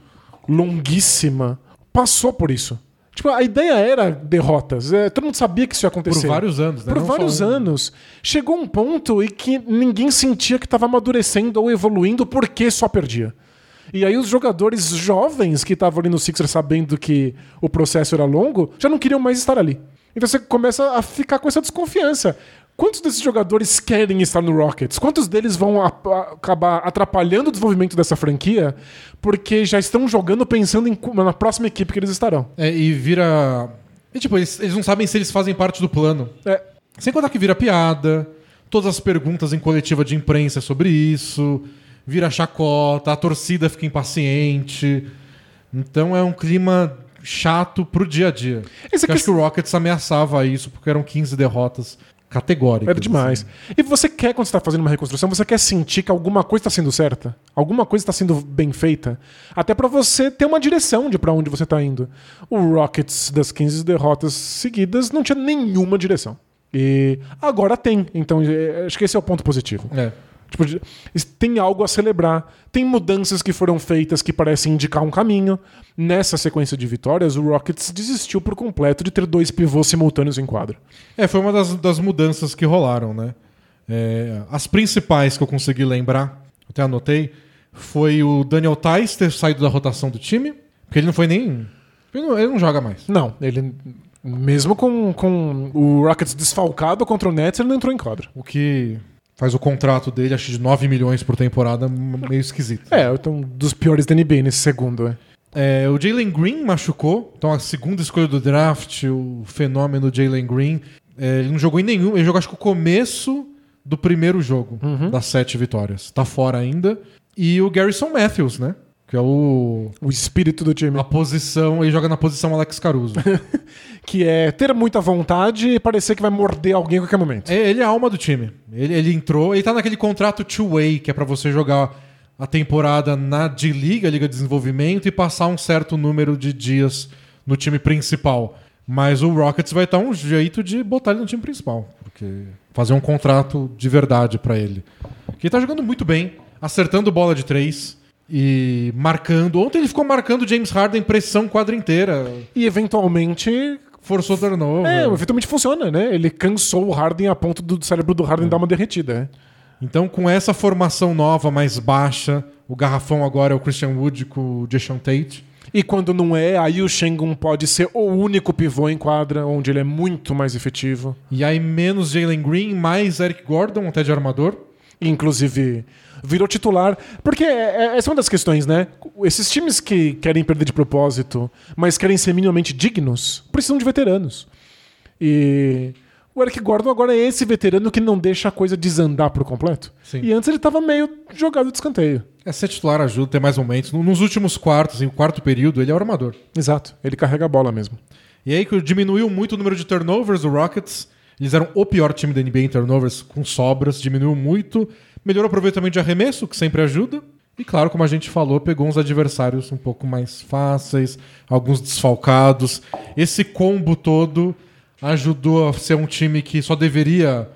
longuíssima, passou por isso. Tipo, a ideia era derrotas. É, todo mundo sabia que isso ia Por acontecer. vários anos, né? Por Não vários um. anos. Chegou um ponto em que ninguém sentia que estava amadurecendo ou evoluindo porque só perdia. E aí os jogadores jovens que estavam ali no Sixers sabendo que o processo era longo, já não queriam mais estar ali. Então você começa a ficar com essa desconfiança. Quantos desses jogadores querem estar no Rockets? Quantos deles vão a- a- acabar atrapalhando o desenvolvimento dessa franquia porque já estão jogando pensando em na próxima equipe que eles estarão? É, e vira. E tipo, eles, eles não sabem se eles fazem parte do plano. É, Sem contar que vira piada, todas as perguntas em coletiva de imprensa sobre isso, vira chacota, a torcida fica impaciente. Então é um clima chato pro dia a dia. Esse acho que o Rockets ameaçava isso, porque eram 15 derrotas categóricas. Era demais. assim. E você quer, quando você está fazendo uma reconstrução, você quer sentir que alguma coisa está sendo certa? Alguma coisa está sendo bem feita? Até para você ter uma direção de para onde você está indo. O Rockets, das 15 derrotas seguidas, não tinha nenhuma direção. E agora tem. Então, é, acho que esse é o ponto positivo. É. Tipo, tem algo a celebrar. Tem mudanças que foram feitas que parecem indicar um caminho. Nessa sequência de vitórias, o Rockets desistiu por completo de ter dois pivôs simultâneos em quadra. É, foi uma das, das mudanças que rolaram, né? É, as principais que eu consegui lembrar, até anotei, foi o Daniel Tais ter saído da rotação do time, porque ele não foi nem. Ele não, ele não joga mais. Não, ele. Mesmo com, com o Rockets desfalcado contra o Nets, ele não entrou em quadra. O que faz o contrato dele, acho de 9 milhões por temporada, meio esquisito. É, então, dos piores da NBA nesse segundo, é. É, o Jalen Green machucou, então a segunda escolha do draft, o fenômeno Jalen Green, é, ele não jogou em nenhum, ele jogou acho que o começo do primeiro jogo das sete vitórias. Tá fora ainda. E o Garrison Matthews, né? Que é o. O espírito do time. A posição. Ele joga na posição Alex Caruso. Que é ter muita vontade e parecer que vai morder alguém a qualquer momento. É, ele é a alma do time. Ele, ele entrou. Ele tá naquele contrato two-way, que é pra você jogar a temporada na D-League, a Liga de Desenvolvimento, e passar um certo número de dias no time principal. Mas o Rockets vai estar um jeito de botar ele no time principal. Porque fazer um contrato de verdade pra ele. Que ele tá jogando muito bem, acertando bola de três e marcando. Ontem ele ficou marcando James Harden pressão quadra inteira. E eventualmente. Forçou turnover. É, eventualmente funciona, né? Ele cansou o Harden a ponto do cérebro do Harden dar uma derretida. é. Então, com essa formação nova, mais baixa, o garrafão agora é o Christian Wood com o Jason Tate. E quando não é, aí o Shengun pode ser o único pivô em quadra, onde ele é muito mais efetivo. E aí menos Jalen Green, mais Eric Gordon, até de armador. Inclusive, virou titular. Porque é- é- essa é uma das questões, né? Esses times que querem perder de propósito, mas querem ser minimamente dignos, precisam de veteranos. E o Eric Gordon agora é esse veterano que não deixa a coisa desandar por completo. Sim. E antes ele tava meio jogado de escanteio. É, ser titular ajuda, ter mais momentos. No- Nos últimos quartos, em quarto período, ele é o armador. Exato, ele carrega a bola mesmo. E aí que diminuiu muito o número de turnovers do Rockets. Eles eram o pior time da NBA em turnovers, com sobras, diminuiu muito. Melhorou o aproveitamento de arremesso, que sempre ajuda. E claro, como a gente falou, pegou uns adversários um pouco mais fáceis, alguns desfalcados. Esse combo todo ajudou a ser um time que só deveria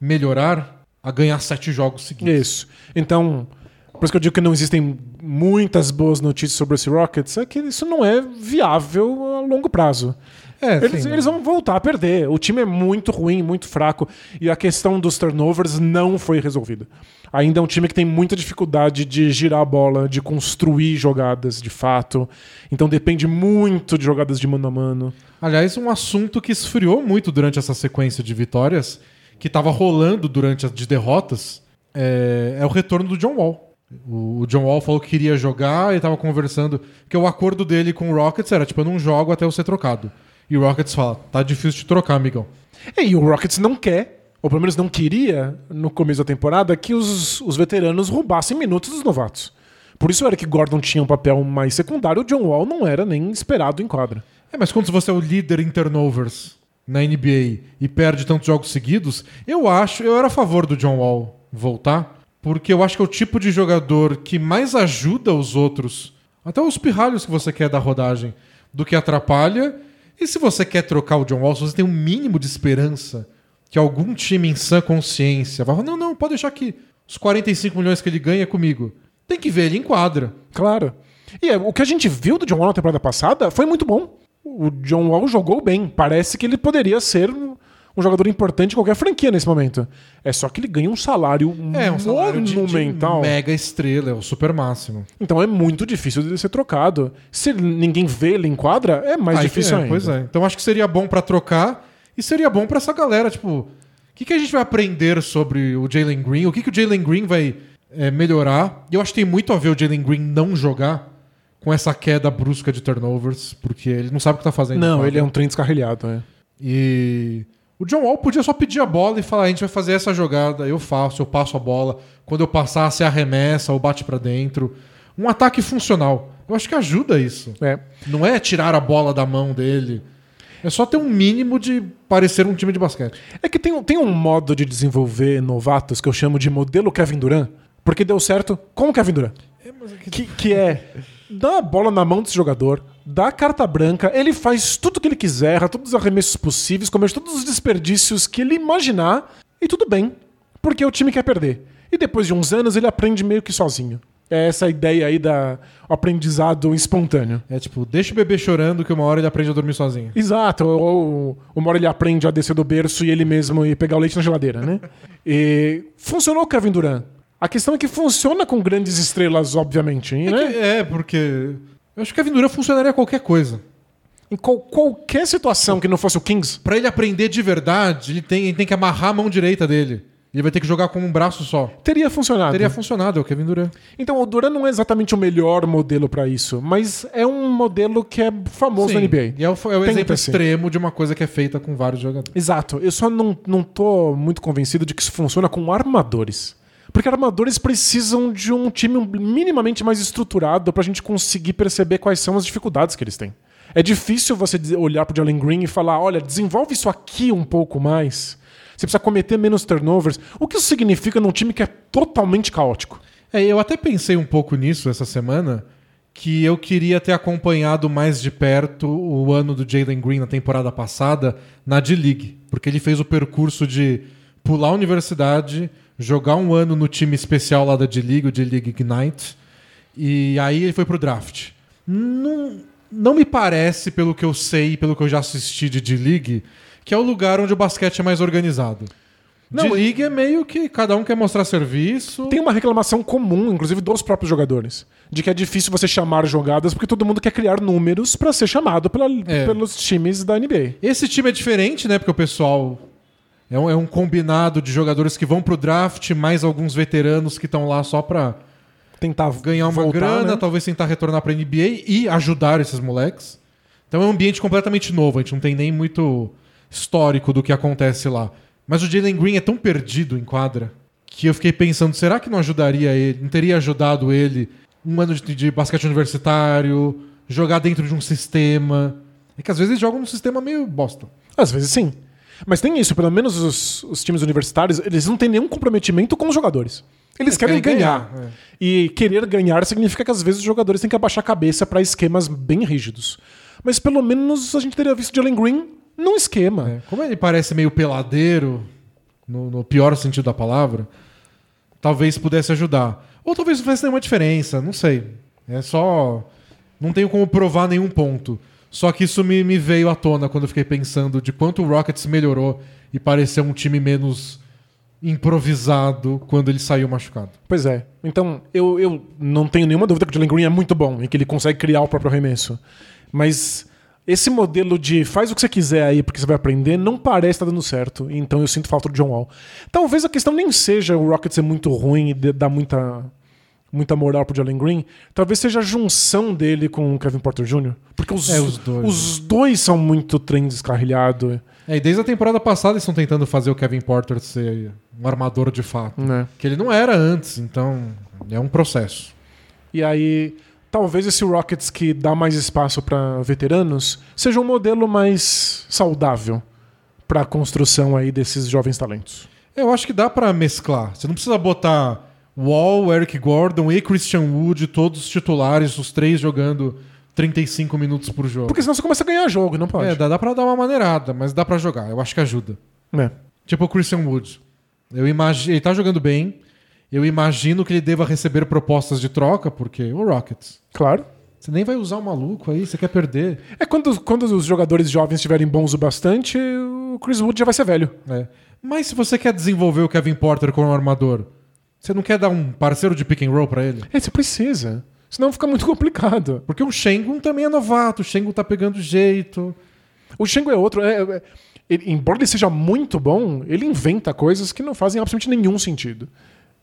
melhorar a ganhar sete jogos seguidos. Isso. Então, por isso que eu digo que não existem muitas boas notícias sobre esse Rockets, é que isso não é viável a longo prazo. É, Eles, sim, eles vão voltar a perder. O time é muito ruim, muito fraco. E a questão dos turnovers não foi resolvida. Ainda é um time que tem muita dificuldade de girar a bola, de construir jogadas de fato. Então depende muito de jogadas de mano a mano. Aliás, um assunto que esfriou muito durante essa sequência de vitórias, que estava rolando durante as de derrotas, é, é o retorno do John Wall. O, John Wall falou que queria jogar e estava conversando, que o acordo dele com o Rockets era tipo, eu não jogo até eu ser trocado. E o Rockets fala, tá difícil de trocar, amigão. E o Rockets não quer, ou pelo menos não queria, no começo da temporada, que os, os veteranos roubassem minutos dos novatos. Por isso era que Gordon tinha um papel mais secundário, o John Wall não era nem esperado em quadra. É, mas quando você é o líder em turnovers na NBA e perde tantos jogos seguidos, eu acho, eu era a favor do John Wall voltar, porque eu acho que é o tipo de jogador que mais ajuda os outros, até os pirralhos que você quer da rodagem, do que atrapalha. E se você quer trocar o John Wall, se você tem um mínimo de esperança que algum time em sã consciência vai falar, não, não, pode deixar que os 45 milhões que ele ganha é comigo. Tem que ver ele em quadra. Claro. E é, o que a gente viu do John Wall na temporada passada foi muito bom. O John Wall jogou bem. Parece que ele poderia ser um jogador importante em qualquer franquia nesse momento. É só que ele ganha um salário, É, um salário de, de monumental. mega estrela, é o super máximo. Então é muito difícil de ser trocado. Se ninguém vê ele em quadra, é mais Aí difícil é, ainda. Pois é. Então acho que seria bom pra trocar e seria bom pra essa galera. Tipo, o que, que a gente vai aprender sobre o Jalen Green? O que, que o Jalen Green vai é, melhorar? E eu acho que tem muito a ver o Jalen Green não jogar com essa queda brusca de turnovers, porque ele não sabe o que tá fazendo. Não, ele é um trem descarrilhado. É. E o John Wall podia só pedir a bola e falar: a gente vai fazer essa jogada, eu faço, eu passo a bola. Quando eu passar, você arremessa ou bate pra dentro. Um ataque funcional. Eu acho que ajuda isso. É. Não é tirar a bola da mão dele. É só ter um mínimo de parecer um time de basquete. É que tem, um- tem um modo de desenvolver novatos que eu chamo de modelo Kevin Durant, porque deu certo com o Kevin Durant. Que, que é dá a bola na mão desse jogador, dá carta branca, ele faz tudo o que ele quiser, erra todos os arremessos possíveis, comete todos os desperdícios que ele imaginar, e tudo bem, porque o time quer perder. E depois de uns anos ele aprende meio que sozinho. É essa ideia aí da aprendizado espontâneo. É tipo, deixa o bebê chorando que uma hora ele aprende a dormir sozinho. Exato, ou uma hora ele aprende a descer do berço e ele mesmo e pegar o leite na geladeira, né? E funcionou o Kevin Durant. A questão é que funciona com grandes estrelas, obviamente, É, né? que- é, porque. Eu acho que a Vindura funcionaria qualquer coisa. Em qual- qualquer situação que não fosse o Kings, Pra ele aprender de verdade, ele tem, ele tem que amarrar a mão direita dele. Ele vai ter que jogar com um braço só. teria funcionado. Teria funcionado, é o Kevin Durant. Então, o Durant não é exatamente o melhor modelo pra isso, mas é um modelo que é famoso na NBA. E é o, é o exemplo extremo de uma coisa que é feita com vários jogadores. Exato. Eu só não, não tô muito convencido de que isso funciona com armadores. Porque armadores precisam de um time minimamente mais estruturado pra gente conseguir perceber quais são as dificuldades que eles têm. É difícil você olhar pro Jalen Green e falar: olha, desenvolve isso aqui um pouco mais. Você precisa cometer menos turnovers. O que isso significa num time que é totalmente caótico? É, eu até pensei um pouco nisso essa semana, que eu queria ter acompanhado mais de perto o ano do Jalen Green na temporada passada na D-League, porque ele fez o percurso de pular a universidade, jogar um ano no time especial lá da D-League, o D-League Ignite, e aí ele foi pro draft. Não, não me parece, pelo que eu sei, pelo que eu já assisti de D-League, que é o lugar onde o basquete é mais organizado. de liga é meio que cada um quer mostrar serviço. Tem uma reclamação comum, inclusive dos próprios jogadores, de que é difícil você chamar jogadas porque todo mundo quer criar números pra ser chamado pela- É. pelos times da NBA. Esse time é diferente, né? Porque o pessoal é um, é um combinado de jogadores que vão pro draft, mais alguns veteranos que estão lá só pra Tentar ganhar uma voltar, grana, né? talvez tentar retornar pra NBA e ajudar esses moleques. Então é um ambiente completamente novo, a gente não tem nem muito histórico do que acontece lá. Mas o Jalen Green é tão perdido em quadra que eu fiquei pensando, será que não ajudaria ele, não teria ajudado ele um ano de, de basquete universitário, jogar dentro de um sistema? É que às vezes eles jogam num sistema meio bosta. Às vezes sim. Mas tem isso, pelo menos os, os times universitários, eles não têm nenhum comprometimento com os jogadores. Eles querem, querem ganhar. ganhar, é. E querer ganhar significa que às vezes os jogadores têm que abaixar a cabeça para esquemas bem rígidos. Mas pelo menos a gente teria visto Jalen Green num esquema. É, Como ele parece meio peladeiro, no, no pior sentido da palavra, talvez pudesse ajudar. Ou talvez não fizesse nenhuma diferença, não sei. É só. Não tenho como provar nenhum ponto. Só que isso me, me veio à tona quando eu fiquei pensando de quanto o Rockets melhorou e pareceu um time menos improvisado quando ele saiu machucado. Pois é. Então, eu, eu não tenho nenhuma dúvida que o Jalen Green é muito bom e que ele consegue criar o próprio arremesso. Mas esse modelo de faz o que você quiser aí porque você vai aprender não parece estar dando certo. Então eu sinto falta do John Wall. Talvez a questão nem seja o Rocket ser muito ruim e dar muita, muita moral pro Jalen Green. Talvez seja a junção dele com o Kevin Porter Jr. Porque os, É, os dois, os dois são muito trem descarrilhado. É, e desde a temporada passada eles estão tentando fazer o Kevin Porter ser um armador de fato. Né? Que ele não era antes, então é um processo. E aí, talvez esse Rockets que dá mais espaço para veteranos seja um modelo mais saudável para a construção aí desses jovens talentos. Eu acho que dá pra mesclar. Você não precisa botar Wall, Eric Gordon e Christian Wood, todos os titulares, os três jogando 35 minutos por jogo. Porque senão você começa a ganhar jogo, não pode. É, dá, dá pra dar uma maneirada, mas dá pra jogar. Eu acho que ajuda. É. Tipo o Christian Wood. Eu imagino, ele tá jogando bem. Eu imagino que ele deva receber propostas de troca, porque o Rockets. Claro. Você nem vai usar o maluco aí, você quer perder. É quando, quando os jogadores jovens estiverem bons o bastante, o Chris Wood já vai ser velho. É. Mas se você quer desenvolver o Kevin Porter como armador, você não quer dar um parceiro de pick and roll pra ele? É, você precisa. Senão fica muito complicado. Porque o Shengun também é novato, o Shengun tá pegando jeito. O Shengo é outro. é- é- ele- embora ele seja muito bom, ele inventa coisas que não fazem absolutamente nenhum sentido.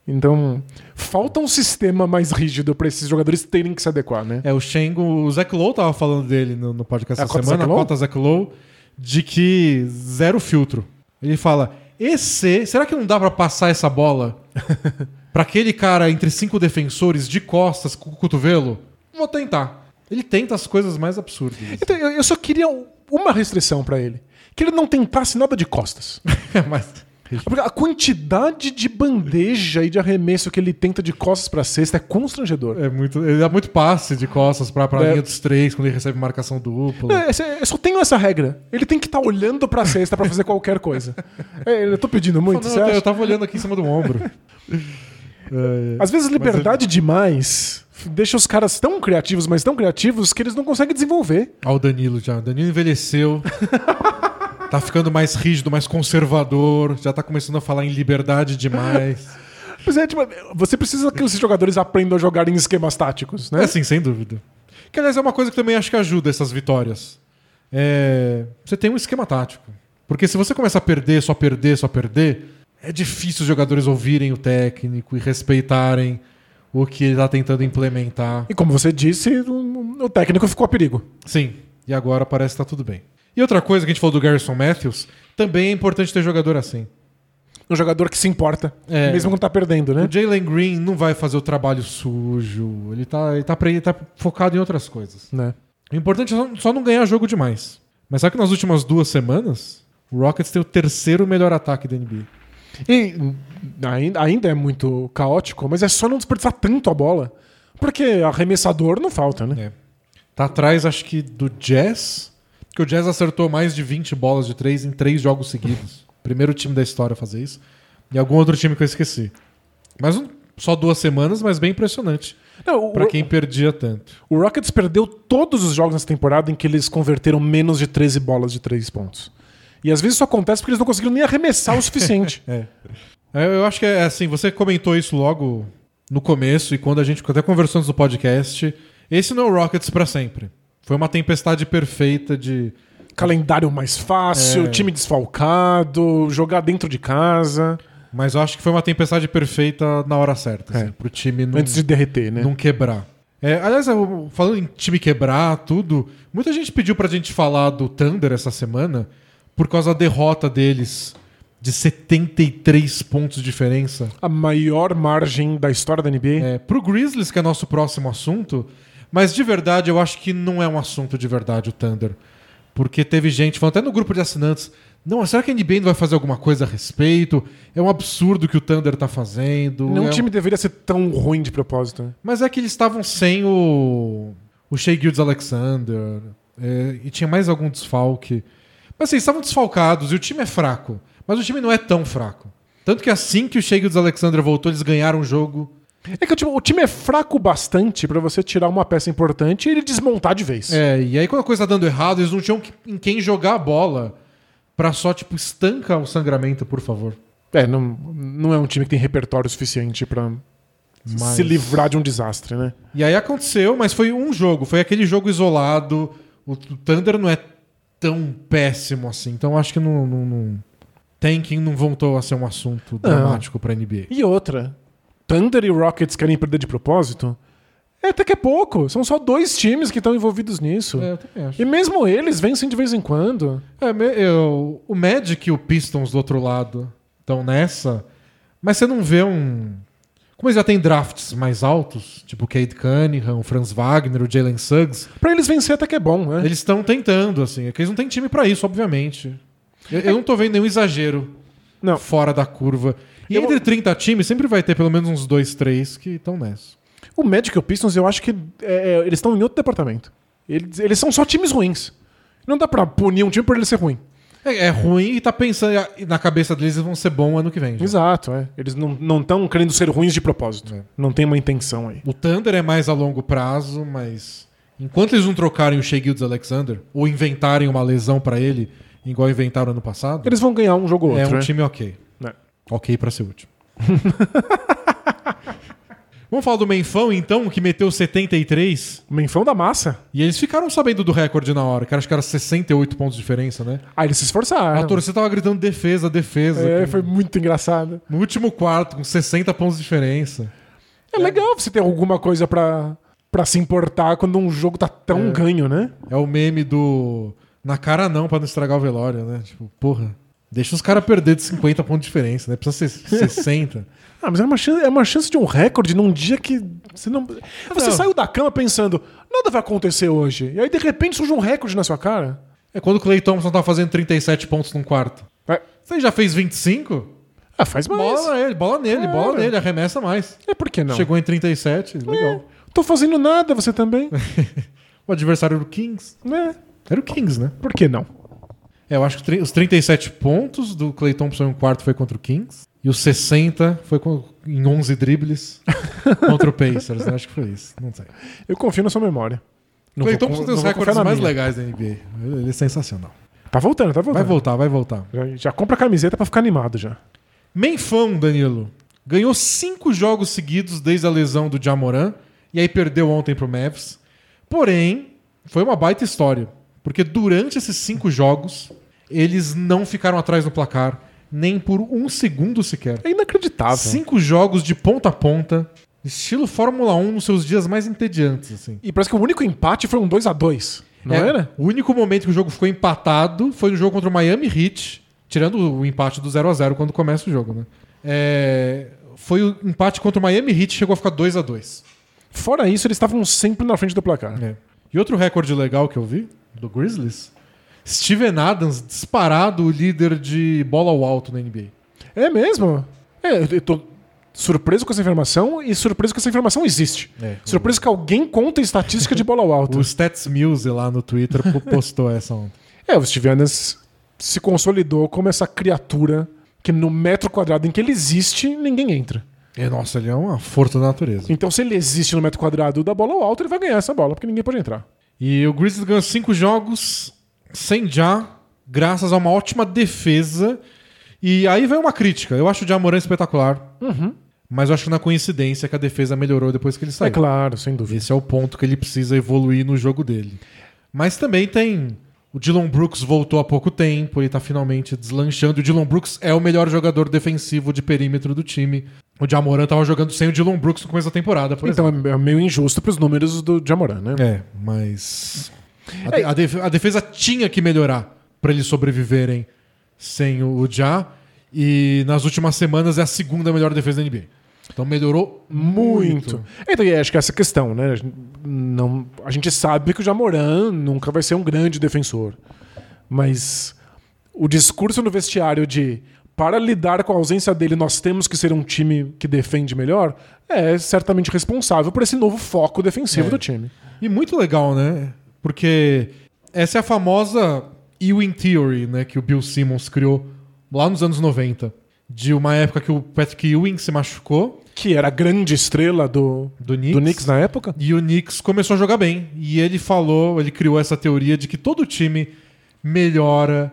Então, falta um sistema mais rígido para esses jogadores terem que se adequar, né? É, o Shengun, o Zach Lowe tava falando dele no, no podcast É essa semana, a cota Zach Lowe, de que zero filtro. Ele fala, esse, será que não dá pra passar essa bola pra aquele cara entre cinco defensores de costas com o cotovelo? Vou tentar. Ele tenta as coisas mais absurdas. Então, eu só queria uma restrição para ele. Que ele não tentasse nada de costas. Mas a quantidade de bandeja e de arremesso que ele tenta de costas pra cesta é constrangedor. é muito, ele dá muito passe de costas pra, pra É. linha dos três quando ele recebe marcação dupla. É, eu só tenho essa regra. Ele tem que estar olhando pra cesta pra fazer qualquer coisa. É, eu tô pedindo muito, Não, eu, tava olhando aqui em cima do ombro. É, Às vezes liberdade demais deixa os caras tão criativos, mas tão criativos, que eles não conseguem desenvolver. Olha o Danilo já. O Danilo envelheceu. tá ficando mais rígido, mais conservador. Já tá começando a falar em liberdade demais. Pois é, tipo, você precisa que os jogadores aprendam a jogar em esquemas táticos, É né? assim, sem dúvida. Que, aliás, é uma coisa que também acho que ajuda essas vitórias. É, Você tem um esquema tático. Porque se você começa a perder, só perder, só perder, é difícil os jogadores ouvirem o técnico e respeitarem o que ele tá tentando implementar. E como você disse, o, o técnico ficou a perigo. Sim, e agora parece que tá tudo bem. E outra coisa que a gente falou do Garrison Matthews, também é importante ter jogador assim. Um jogador que se importa, É. mesmo quando tá perdendo, né? O Jalen Green não vai fazer o trabalho sujo, ele tá, ele tá, ele tá focado em outras coisas. né? O importante é só, só não ganhar jogo demais. Mas sabe que nas últimas duas semanas, o Rockets tem o terceiro melhor ataque da NBA. E ainda, ainda é muito caótico, mas é só não desperdiçar tanto a bola. Porque arremessador não falta, né? É. Tá atrás, acho que, do Jazz, que o Jazz acertou mais de 20 bolas de três em três jogos seguidos. Primeiro time da história a fazer isso. E algum outro time que eu esqueci. Mas um- só duas semanas, mas bem impressionante. Pra quem perdia tanto. o Rockets perdeu todos os jogos nessa temporada em que eles converteram menos de 13 bolas de 3 pontos. E às vezes isso acontece porque eles não conseguiram nem arremessar o suficiente. É, Eu acho que é assim, você comentou isso logo no começo e quando a gente até conversou do podcast. Esse não é o Rockets pra sempre. Foi uma tempestade perfeita de. Calendário mais fácil, É. time desfalcado, jogar dentro de casa, Mas eu acho que foi uma tempestade perfeita na hora certa, assim, É. pro time não, antes de derreter, né? não quebrar. É, aliás, falando em time quebrar, tudo, muita gente pediu pra gente falar do Thunder essa semana por causa da derrota deles de 73 pontos de diferença. A maior margem da história da NBA. É, pro Grizzlies, que é nosso próximo assunto, mas de verdade eu acho que não é um assunto de verdade o Thunder. Porque teve gente falando, até no grupo de assinantes, não, será que a NBA não vai fazer alguma coisa a respeito? É um absurdo o que o Thunder tá fazendo. Nenhum é um- time deveria ser tão ruim de propósito. né? Mas é que eles estavam sem o. O Shea Gildes Alexander. é, e tinha mais algum desfalque. Mas assim, estavam desfalcados e o time é fraco. Mas o time não é tão fraco. Tanto que assim que o Shea Gildes Alexander voltou, eles ganharam o jogo. É que o time, o time é fraco bastante pra você tirar uma peça importante e ele desmontar de vez. É, e aí quando a coisa tá dando errado, eles não tinham em quem jogar a bola. Pra só, tipo, estanca o sangramento, por favor. É, não, não é um time que tem repertório suficiente pra Mas- se livrar de um desastre, né? E aí aconteceu, mas foi um jogo. Foi aquele jogo isolado. O, Thunder não é tão péssimo assim. Então acho que não, não, não... Tanking não voltou a ser um assunto dramático pra NBA. E outra, Thunder e Rockets querem perder de propósito? É, até que é pouco. São só dois times que estão envolvidos nisso. É, eu também acho. E mesmo eles vencem de vez em quando. É, eu- o Magic e o Pistons do outro lado estão nessa, mas você não vê um. Como eles já têm drafts mais altos, tipo o Cade Cunningham, o Franz Wagner, o Jalen Suggs, Pra eles vencer até que é bom, né? eles estão tentando, assim. É que eles não têm time pra isso, obviamente. Eu, eu não tô vendo nenhum exagero Não. fora da curva. E Eu- entre 30 times, sempre vai ter pelo menos uns dois, três que estão nessa. O Magic e o Pistons, eu acho que é, é, eles estão em outro departamento. Eles, eles são só times ruins. Não dá pra punir um time por ele ser ruim. É, é ruim e tá pensando e na cabeça deles eles vão ser bom ano que vem. já. Exato, é. Eles não estão querendo ser ruins de propósito. É. Não tem uma intenção aí. O Thunder é mais a longo prazo, mas enquanto eles não trocarem o Shea Gildes Alexander ou inventarem uma lesão pra ele, igual inventaram ano passado, Eles vão ganhar um jogo ou é outro, um né? time ok. É. Ok pra ser último. Vamos falar do Menfão, então, que meteu 73. O Menfão da massa. E eles ficaram sabendo do recorde na hora, que acho que era 68 pontos de diferença, né? Ah, eles se esforçaram. A torcida tava gritando defesa, defesa. É, com- foi muito engraçado. No último quarto, com 60 pontos de diferença. É legal você ter alguma coisa pra, pra se importar quando um jogo tá tão É. ganho, né? É o meme do. Na cara não, pra não estragar o velório, né? Tipo, porra. Deixa os caras perder de 50 pontos de diferença, né? Precisa ser 60. Ah, mas é uma, chance, é uma chance de um recorde num dia que você não. Você Não. saiu da cama pensando, nada vai acontecer hoje. E aí, de repente, surge um recorde na sua cara. É quando o Clay Thompson tá fazendo 37 pontos num quarto. É, Você já fez 25? ah, faz mais. Bola nele, bola nele, bola nele, arremessa mais. É por que não? Chegou em 37, legal. Tô fazendo nada, você também. O adversário era o Kings. é, Era o Kings, né? por que não? É, eu acho que os 37 pontos do Clay Thompson em um quarto foi contra o Kings. E os 60 foi com- em 11 dribles contra o Pacers. né? Acho que foi isso. Não sei. Eu confio na sua memória. Não Clay Thompson tem os recordes mais minha. legais da NBA. Ele é sensacional. Tá voltando, tá voltando. Vai voltar, vai voltar. Já, já compra a camiseta pra ficar animado já. Menfão, Danilo. Ganhou cinco jogos seguidos desde a lesão do Jamoran. E aí perdeu ontem pro Mavs. Porém, foi uma baita história. Porque durante esses cinco jogos, eles não ficaram atrás no placar. Nem por um segundo sequer. É inacreditável. Cinco jogos de ponta a ponta. Estilo Fórmula 1 nos seus dias mais entediantes, assim. E parece que o único empate foi um 2 a 2 Não É, era? O único momento que o jogo ficou empatado foi no jogo contra o Miami Heat, tirando o empate do 0 a 0 quando começa o jogo, né? É, foi o empate contra o Miami Heat, chegou a ficar 2 a 2 Fora isso, eles estavam sempre na frente do placar. É. E outro recorde legal que eu vi, do Grizzlies, Steven Adams disparado o líder de bola ao alto na NBA. É mesmo? É, eu- tô surpreso com essa informação e surpreso que essa informação existe. É. Surpreso que alguém conta estatística de bola ao alto. O Stats Muse lá no Twitter po- postou essa ontem. É, o Steve Adams se consolidou como essa criatura que no metro quadrado em que ele existe, ninguém entra. E, nossa, ele é uma força da natureza. Então, se ele existe no metro quadrado da bola ao alto, ele vai ganhar essa bola, porque ninguém pode entrar. E o Grizzlies ganhou cinco jogos sem já graças a uma ótima defesa. E aí vem uma crítica. Eu acho o Jamoran espetacular. Mas eu acho que na coincidência que a defesa melhorou depois que ele saiu. É claro, sem dúvida. Esse é o ponto que ele precisa evoluir no jogo dele. Mas também tem. O Dylan Brooks voltou há pouco tempo, ele tá finalmente deslanchando. O Dylan Brooks é o melhor jogador defensivo de perímetro do time. O Jamoran tava jogando sem o Dylan Brooks no começo da temporada, por Então é meio injusto pros números do Jamoran, né? exemplo. É, mas. A, de- a def- a defesa tinha que melhorar pra eles sobreviverem sem o Ja. E nas últimas semanas é a segunda melhor defesa da NBA. Então melhorou muito. Muito. Então, e acho que essa questão, né? Não, a gente sabe que o Jamoran nunca vai ser um grande defensor. Mas o discurso no vestiário de para lidar com a ausência dele, nós temos que ser um time que defende melhor, é certamente responsável por esse novo foco defensivo É. do time. E muito legal, né? Porque essa é a famosa Ewing Theory, né? Que o Bill Simmons criou lá nos anos 90. De uma época que o Patrick Ewing se machucou Que era a grande estrela do, do Knicks. do Knicks na época. E o Knicks começou a jogar bem. E ele falou, ele criou essa teoria de que todo time melhora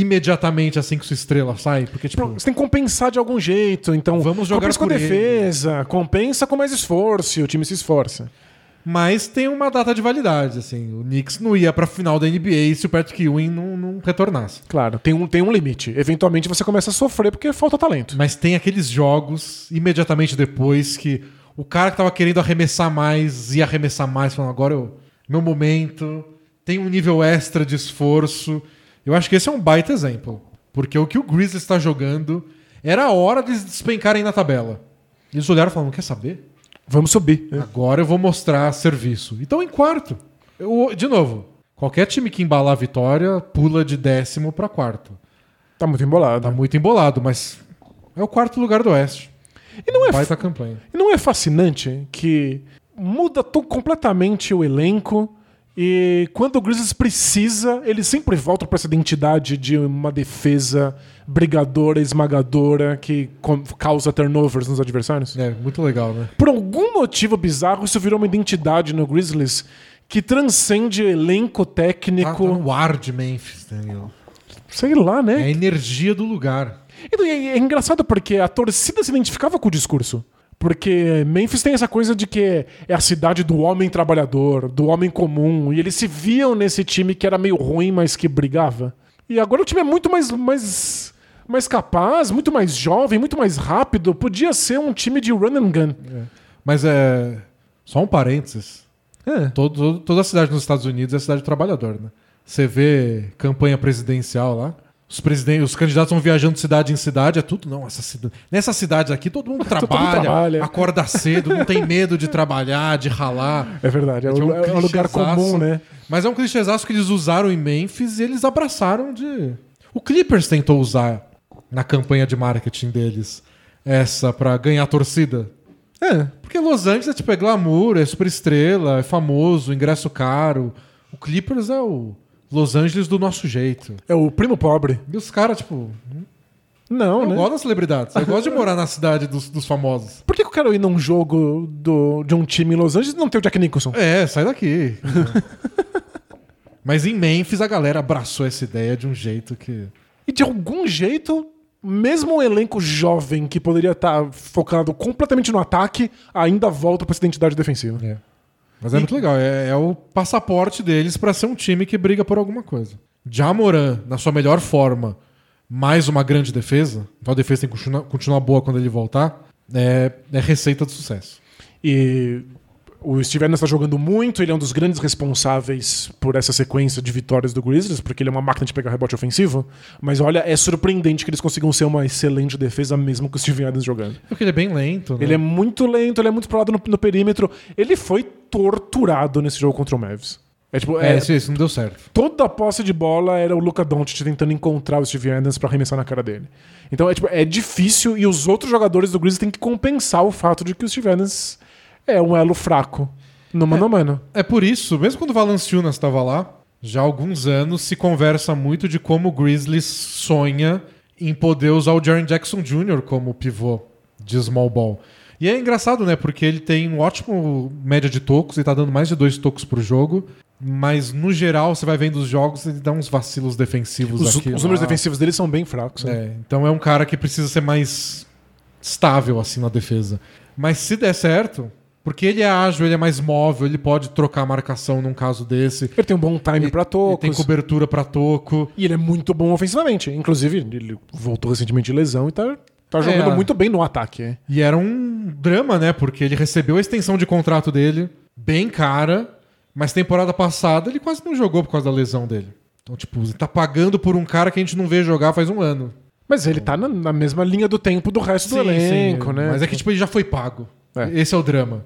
imediatamente assim que sua estrela sai. Porque, tipo, Você tem que compensar de algum jeito. Então, Vamos jogar compensa com por ele. defesa, compensa com mais esforço, e o time se esforça. mas tem uma data de validade, assim. O Knicks não ia pra final da NBA se o Patrick Ewing não, não retornasse. Claro, tem um, tem um limite. Eventualmente você começa a sofrer porque falta talento. Mas tem aqueles jogos, imediatamente depois, que o cara que tava querendo arremessar mais ia arremessar mais, falando, agora eu, meu momento, tem um nível extra de esforço. Eu acho que esse é um baita exemplo. Porque o que o Grizzlies está jogando era a hora de despencarem na tabela. Eles olharam e falaram, quer saber? Vamos subir. Agora eu vou mostrar serviço. Então em quarto. Eu- de novo, qualquer time que embalar a vitória pula de décimo para quarto. Tá muito embolado. Tá muito embolado, mas é o quarto lugar do Oeste. E não é, Baita campanha. e não é fascinante que muda completamente o elenco e quando o Grizzlies precisa, ele sempre volta para essa identidade de uma defesa brigadora, esmagadora, que causa turnovers nos adversários. É, muito legal, né? Por algum motivo bizarro, isso virou uma identidade no Grizzlies que transcende elenco técnico. tá no ar de Memphis, Daniel. Sei lá, É né? a energia do lugar. E é, é engraçado porque a torcida se identificava com o discurso. Porque Memphis tem essa coisa de que é a cidade do homem trabalhador, do homem comum, e eles se viam nesse time que era meio ruim, mas que brigava. E agora o time é muito mais, mais, mais capaz, muito mais jovem, muito mais rápido. Podia ser um time de run and gun. Mas é. Só um parênteses. É. Todo, todo- toda a cidade nos Estados Unidos é cidade de trabalhador, né? Você vê campanha presidencial lá. Os, presidentes, os candidatos vão viajando de cidade em cidade, é tudo. Não, essa cidade. Nessa cidade aqui todo mundo Todo mundo trabalha, trabalha. acorda cedo, não tem medo de trabalhar, de ralar. É verdade, é, Tipo, um, é um lugar comum, né? Mas é um clichêzaço que eles usaram em Memphis e eles abraçaram de. O Clippers tentou usar na campanha de marketing deles essa pra ganhar torcida. É. Porque Los Angeles é tipo, é glamour, é super estrela, é famoso, ingresso caro. O Clippers é o Los Angeles do nosso jeito. É o primo pobre. E os caras, tipo, Não, eu né? gosto das celebridades. Eu gosto de morar na cidade dos, dos famosos. Por que, que eu quero ir num jogo do, de um time em Los Angeles e não ter o Jack Nicholson? É, sai daqui. Mas em Memphis a galera abraçou essa ideia de um jeito que. E de algum jeito, mesmo um elenco jovem que poderia estar focado completamente no ataque, ainda volta para essa identidade defensiva. É. Mas é muito legal. É, é o passaporte deles pra ser um time que briga por alguma coisa. Jamoran, na sua melhor forma, mais uma grande defesa. Então a defesa tem que continuar, continuar boa quando ele voltar. É, é receita de sucesso. E o Steve Adams está jogando muito, ele é um dos grandes responsáveis por essa sequência de vitórias do Grizzlies, porque ele é uma máquina de pegar rebote ofensivo. Mas olha, é surpreendente que eles consigam ser uma excelente defesa mesmo com o Steve Adams jogando. Porque ele é bem lento. Né? Ele é muito lento, ele é muito parado no, no perímetro. Ele foi torturado nesse jogo contra o Mavs. É tipo, É, é, isso, isso não deu certo. toda a posse de bola era o Luca Doncic tentando encontrar o Steve Adams pra arremessar na cara dele. Então é, tipo, é difícil e os outros jogadores do Grizzlies têm que compensar o fato de que o Steve Adams é um elo fraco no mano a mano. É por isso, mesmo quando o Valanciunas estava lá, já há alguns anos se conversa muito de como o Grizzlies sonha em poder usar o Jaren Jackson Jr. como pivô de small ball. E é engraçado, né? Porque ele tem um ótimo média de tocos, ele tá dando mais de dois tocos por jogo. Mas no geral, você vai vendo os jogos, ele dá uns vacilos defensivos Os, aqui. os números defensivos dele são bem fracos. né? É, então é um cara que precisa ser mais estável assim na defesa. Mas se der certo, porque ele é ágil, ele é mais móvel, ele pode trocar a marcação num caso desse. Ele tem um bom time pra Ele tocos. tem cobertura pra toco. E ele é muito bom ofensivamente. Inclusive, ele voltou recentemente de lesão e tá, tá jogando É. muito bem no ataque. é. E era um drama, né? Porque ele recebeu a extensão de contrato dele, bem cara, mas temporada passada ele quase não jogou por causa da lesão dele. Então, tipo, você tá pagando por um cara que a gente não vê jogar faz um ano. Mas ele tá na, na mesma linha do tempo do resto do elenco, né? Mas é que, tipo, ele já foi pago. É. Esse é o drama.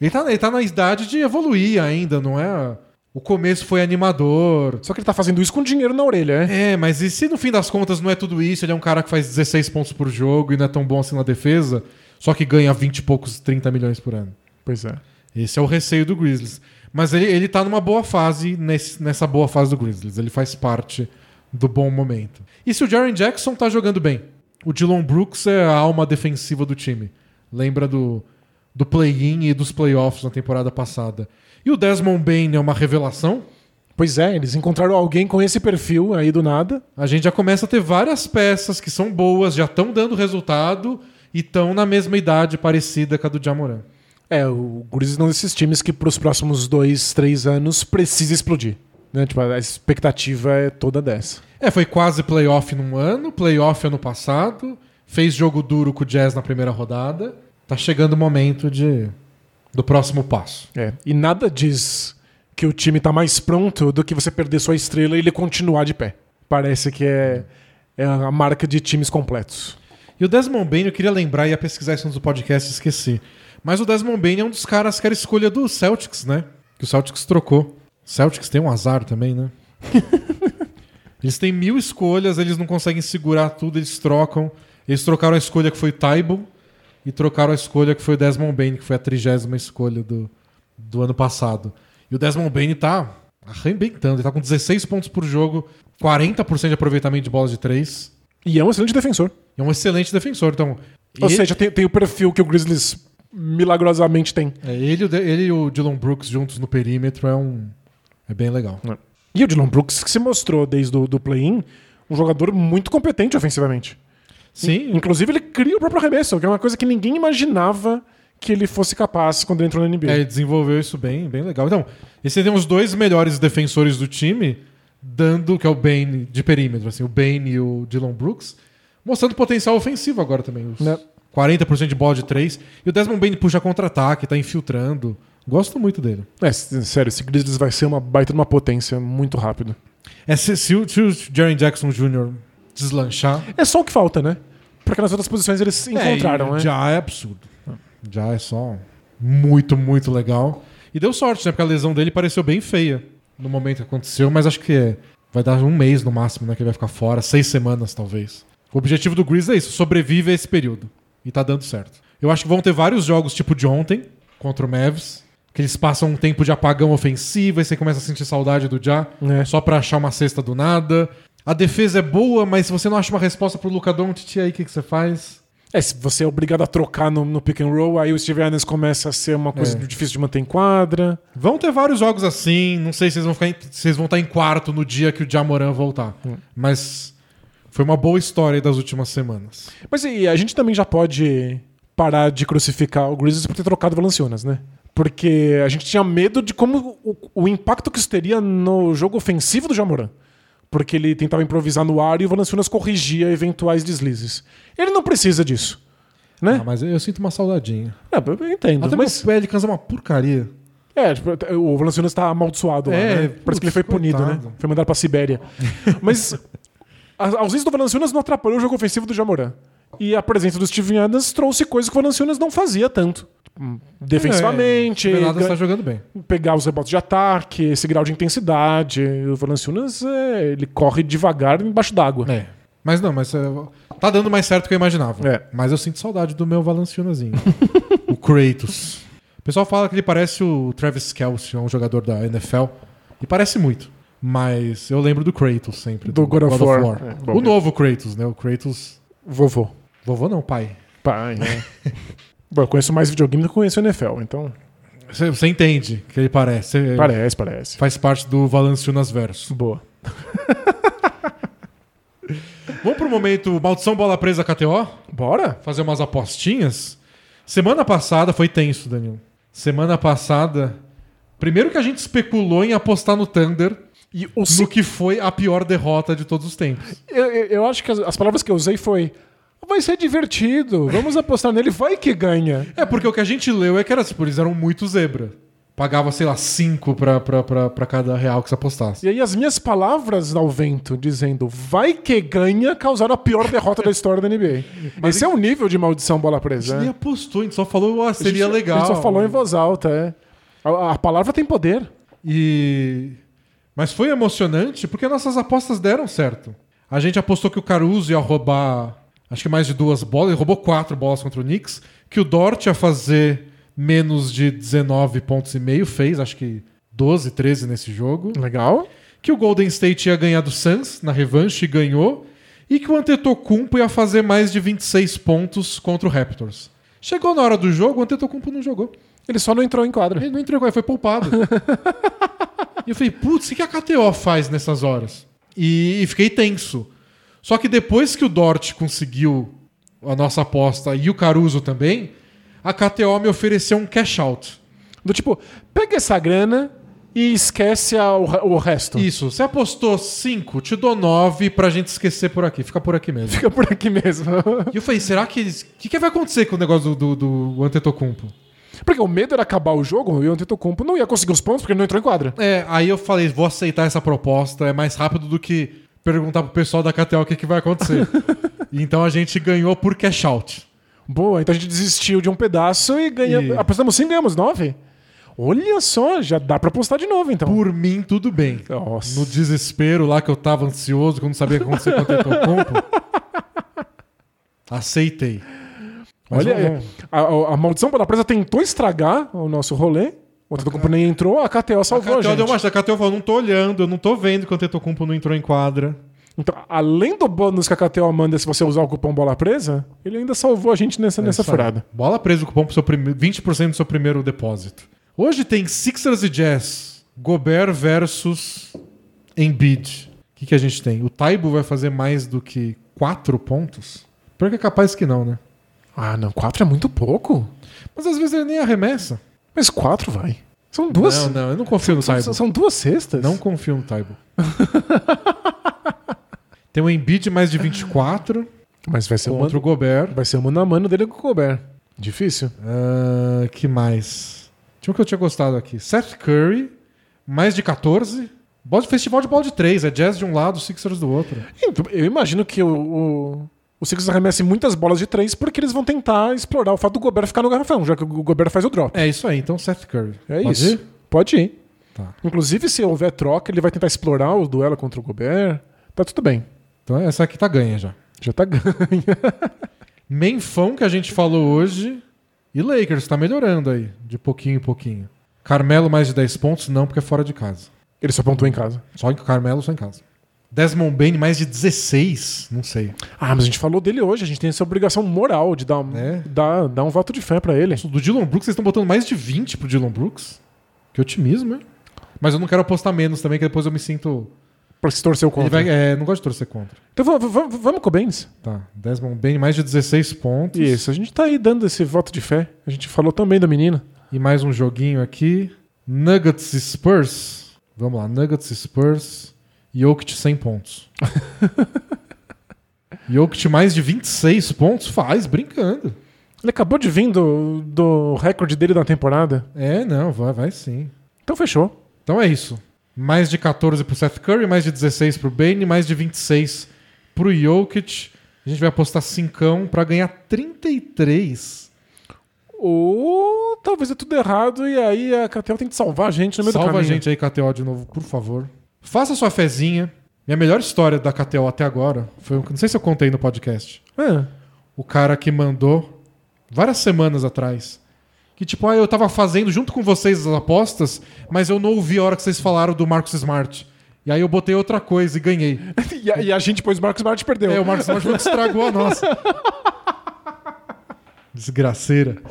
Ele tá, ele tá na idade de evoluir ainda, não é? O começo foi animador. Só que ele tá fazendo isso com dinheiro na orelha, é? É, mas e se no fim das contas não é tudo isso? Ele é um cara que faz 16 pontos por jogo e não é tão bom assim na defesa, só que ganha 20 e poucos, 30 milhões por ano. Pois é. Esse é o receio do Grizzlies. Mas ele, ele tá numa boa fase, nesse- nessa boa fase do Grizzlies. Ele faz parte do bom momento. E se o Jaren Jackson tá jogando bem? O Dylan Brooks é a alma defensiva do time. Lembra do, do play-in e dos playoffs na temporada passada. E o Desmond Bain é uma revelação? Pois é, eles encontraram alguém com esse perfil aí do nada. A gente já começa a ter várias peças que são boas, já estão dando resultado e estão na mesma idade parecida com a do Jamoran. É, o Grizzlies é um desses times que pros próximos dois, três anos precisa explodir. Né? Tipo, a expectativa é toda dessa. É, foi quase playoff num ano, playoff ano passado, fez jogo duro com o Jazz na primeira rodada. Tá chegando o momento de do próximo passo. É. E nada diz que o time tá mais pronto do que você perder sua estrela e ele continuar de pé. Parece que é, é a marca de times completos. E o Desmond Bain, eu queria lembrar, ia pesquisar isso no podcast e esqueci. Mas o Desmond Bain é um dos caras que era escolha do Celtics, né? Que o Celtics trocou. Celtics tem um azar também, né? eles têm mil escolhas, eles não conseguem segurar tudo, eles trocam. Eles trocaram a escolha que foi Taibo e trocaram a escolha que foi o Desmond Bain, que foi a trigésima escolha do, do ano passado. E o Desmond Bain tá arrebentando, ele tá com 16 pontos por jogo, 40% de aproveitamento de bolas de três. E é um excelente defensor. É um excelente defensor. Então, Ou e- seja, tem, tem o perfil que o Grizzlies milagrosamente tem. é, ele, e ele e o Dylan Brooks juntos no perímetro é um. É bem legal. E o Dylan Brooks, que se mostrou desde o do play-in um jogador muito competente ofensivamente. Sim, Inclusive, ele cria o próprio arremesso, que é uma coisa que ninguém imaginava que ele fosse capaz quando ele entrou na NBA. é, ele desenvolveu isso bem, bem legal. Então, e você tem os dois melhores defensores do time, dando, que é o Bane de perímetro, assim, o Bane e o Dylan Brooks, mostrando potencial ofensivo agora também. Os Né? 40% de bola de três. E o Desmond Bane puxa contra-ataque, tá infiltrando. Gosto muito dele. É, sério, esse Grizzlies vai ser uma baita de uma potência muito rápido. É, se, se o, se o Jaren Jackson Jr. deslanchar, É só o que falta, né? Porque nas outras posições eles se encontraram, É, e né? Já é absurdo. Já é só muito, muito legal. E deu sorte, né? Porque a lesão dele pareceu bem feia no momento que aconteceu, mas acho que é- vai dar um mês no máximo, né? Que ele vai ficar fora, seis semanas talvez. O objetivo do Grizzlies é isso, sobrevive a esse período. E tá dando certo. Eu acho que vão ter vários jogos tipo de ontem, contra o Mavs, que eles passam um tempo de apagão ofensivo, aí você começa a sentir saudade do Já, É. só pra achar uma cesta do nada. A defesa é boa, mas se você não acha uma resposta pro Luca Doncic, aí o que, que você faz? É, se você é obrigado a trocar no, no pick and roll, aí o Steve Adams começa a ser uma coisa É. difícil de manter em quadra. Vão ter vários jogos assim. Não sei se eles vão, ficar em, se eles vão estar em quarto no dia que o Jamoran voltar. Mas foi uma boa história das últimas semanas. Mas e a gente também já pode parar de crucificar o Grizzlies por ter trocado o Valanciunas, né? Porque a gente tinha medo de como o, o impacto que isso teria no jogo ofensivo do Jamoran. Porque ele tentava improvisar no ar e o Valanciunas corrigia eventuais deslizes. Ele não precisa disso. Né? Ah, mas eu, sinto uma saudadinha. É, eu entendo. Até mas, o Pelicans é uma porcaria. é, tipo, o Valanciunas tá amaldiçoado lá, É, né? putz, Parece que ele foi punido, coitado. né? Foi mandado pra Sibéria. mas a a ausência do Valanciunas não atrapalhou o jogo ofensivo do Jamoran. E a presença do Steven Adams trouxe coisas que o Valanciunas não fazia tanto. Defensivamente, É, o Venadas gan- tá jogando bem. pegar os rebotes de ataque, esse grau de intensidade. O Valanciunas, é, ele corre devagar embaixo d'água. É. Mas não, mas é, tá dando mais certo do que eu imaginava. É. Mas eu sinto saudade do meu Valanciunazinho. o Kratos. O pessoal fala que ele parece o Travis Kelce, um jogador da NFL. E parece muito. Mas eu lembro do Kratos sempre. Do God of War. É, bom, o novo Kratos, né? O Kratos. Vovô. Vovô não, pai. Pai, né? Bom, eu conheço mais videogame do que conheço NFL, então. Você, você entende que ele parece. Você- Parece, parece. Faz parte do Valanciunas Verso. Boa. Vamos pro momento Maldição Bola Presa KTO? Bora? Fazer umas apostinhas? Semana passada foi tenso, Danilo. Semana passada. Primeiro que a gente especulou em apostar no Thunder E o no que foi a pior derrota de todos os tempos. Eu, eu- eu acho que as, as palavras que eu usei foi. Vai ser divertido, vamos apostar nele, vai que ganha. É, porque o que a gente leu é que era tipo, eles eram muito zebra. Pagava, sei lá, 5 pra, pra, pra, pra cada real que você apostasse. E aí as minhas palavras ao vento, dizendo vai que ganha, causaram a pior derrota da história da NBA. Esse é o nível de maldição bola A gente presa. nem é. apostou, a gente só falou, ah, seria A gente- legal. A gente só falou em voz alta, é. A, a palavra tem poder. E... Mas foi emocionante porque nossas apostas deram certo. A gente apostou que o Caruso ia roubar, acho que mais de duas bolas. Ele roubou quatro bolas contra o Knicks. Que o Dort ia fazer menos de 19 pontos e meio. Fez, acho que 12, 13 nesse jogo. Legal. Que o Golden State ia ganhar do Suns na revanche e ganhou. E que o Antetokounmpo ia fazer mais de 26 pontos contra o Raptors. Chegou na hora do jogo, o Antetokounmpo não jogou. Ele só não entrou em quadra. Ele não entregou, ele foi poupado. e eu falei, putz, o que a KTO faz nessas horas? E, e fiquei tenso. Só que depois que o Dort conseguiu a nossa aposta e o Caruso também, a KTO me ofereceu um cash out. Do tipo, pega essa grana e esquece a- o, o resto. Isso, você apostou 5, te dou 9 pra gente esquecer por aqui. Fica por aqui mesmo. Fica por aqui mesmo. E eu falei, será que. O que, que vai acontecer com o negócio do, do, do Antetokounmpo? Porque o medo era acabar o jogo e o Antetokounmpo não ia conseguir os pontos porque ele não entrou em quadra. É, aí eu falei, vou aceitar essa proposta, é mais rápido do que perguntar pro pessoal da KTO o que, que vai acontecer. então a gente ganhou por cash out. Boa, então a gente desistiu de um pedaço e ganha... E- apostamos 5 ganhamos 9. Olha só, já dá pra apostar de novo então. Por mim, tudo bem. Nossa. No desespero lá que eu tava ansioso, que eu não sabia o que acontecer com o Antetokounmpo, aceitei. Mas Olha, vamos- a, a- a maldição pela presa tentou estragar o nosso rolê. O Antetokounmpo nem entrou, a KTO a salvou a, KTO gente. deu uma... A KTO falou, não tô olhando, eu não tô vendo que o Antetokounmpo não entrou em quadra. Então, além do bônus que a KTO manda se você usar o cupom bola presa, ele ainda salvou a gente nessa, nessa É aí. furada. Bola presa o cupom pro seu prime... 20% do seu primeiro depósito. Hoje tem Sixers e Jazz. Gobert versus Embiid. O que, que a gente tem? O Taibo vai fazer mais do que 4 pontos? Pior que é capaz que não, né? Ah, não, 4 é muito pouco. Mas às vezes ele nem arremessa. Mas 4 vai. São duas. Não, não, eu não confio no Taibo. são duas cestas. Não confio no Taibo. tem o Embiid mais de 24 Mas vai ser, contra o Gobert. vai ser o mano a mano dele com o Colbert. Difícil. Ah, que mais? Tinha um que eu tinha gostado aqui. Seth Curry, mais de 14. Bola de festival de bola de 3. É Jazz de um lado, Sixers do outro. Então, Eu imagino que o, o, o Sixers arremessem muitas bolas de três porque eles vão tentar explorar o fato do Gobert ficar no garrafão, já que o Gobert faz o drop. É isso aí, então Seth Curry. É Pode isso. ir? Pode ir. Tá. Inclusive, se houver troca, ele vai tentar explorar o duelo contra o Gobert. Tá tudo bem. Então essa aqui tá ganha já. Já tá ganho. Menfão que a gente falou hoje. E Lakers tá melhorando aí, de pouquinho em pouquinho. Carmelo mais de 10 pontos, não, porque é fora de casa. Ele só pontuou em casa. Só em Carmelo, só em casa. Desmond Bain mais de 16, não sei. Ah, mas a gente falou dele hoje. A gente tem essa obrigação moral de dar, É. dar, dar um voto de fé pra ele. Do Dylan Brooks, vocês estão botando mais de 20 pro Dylan Brooks? Que otimismo, hein? Mas eu não quero apostar menos também, que depois eu me sinto. Pra se torcer contra. vai, é, não gosto de torcer contra. Então vamos, vamos, com o Baines. Tá. Desmond Bain, mais de 16 pontos. Isso, a gente tá aí dando esse voto de fé. A gente falou também da menina. E mais um joguinho aqui. Nuggets e Spurs. Vamos lá, Nuggets e Spurs. Jokic 100 pontos. Jokic mais de 26 pontos? Faz, brincando. Ele acabou de vir do, do recorde dele da temporada. É, não, vai, vai sim. Então fechou. Então é isso. Mais de 14 pro Seth Curry, mais de 16 pro Bane, mais de 26 pro Jokic. A gente vai apostar 5 pra ganhar 33. Ou talvez é tudo errado e aí a Catel tem que salvar a gente no meio Salva do a caminho. gente aí, KTO, de novo, por favor. Faça sua fezinha. Minha melhor história da KTO até agora foi. Não sei se eu contei no podcast. É. O cara que mandou várias semanas atrás. Que tipo, ah, eu tava fazendo junto com vocês as apostas, mas eu não ouvi a hora que vocês falaram do Marcos Smart. E aí eu botei outra coisa e ganhei. E, a, e a gente, pois, o Marcos Smart perdeu. É, o Marcos Smart estragou a nossa. Desgraceira.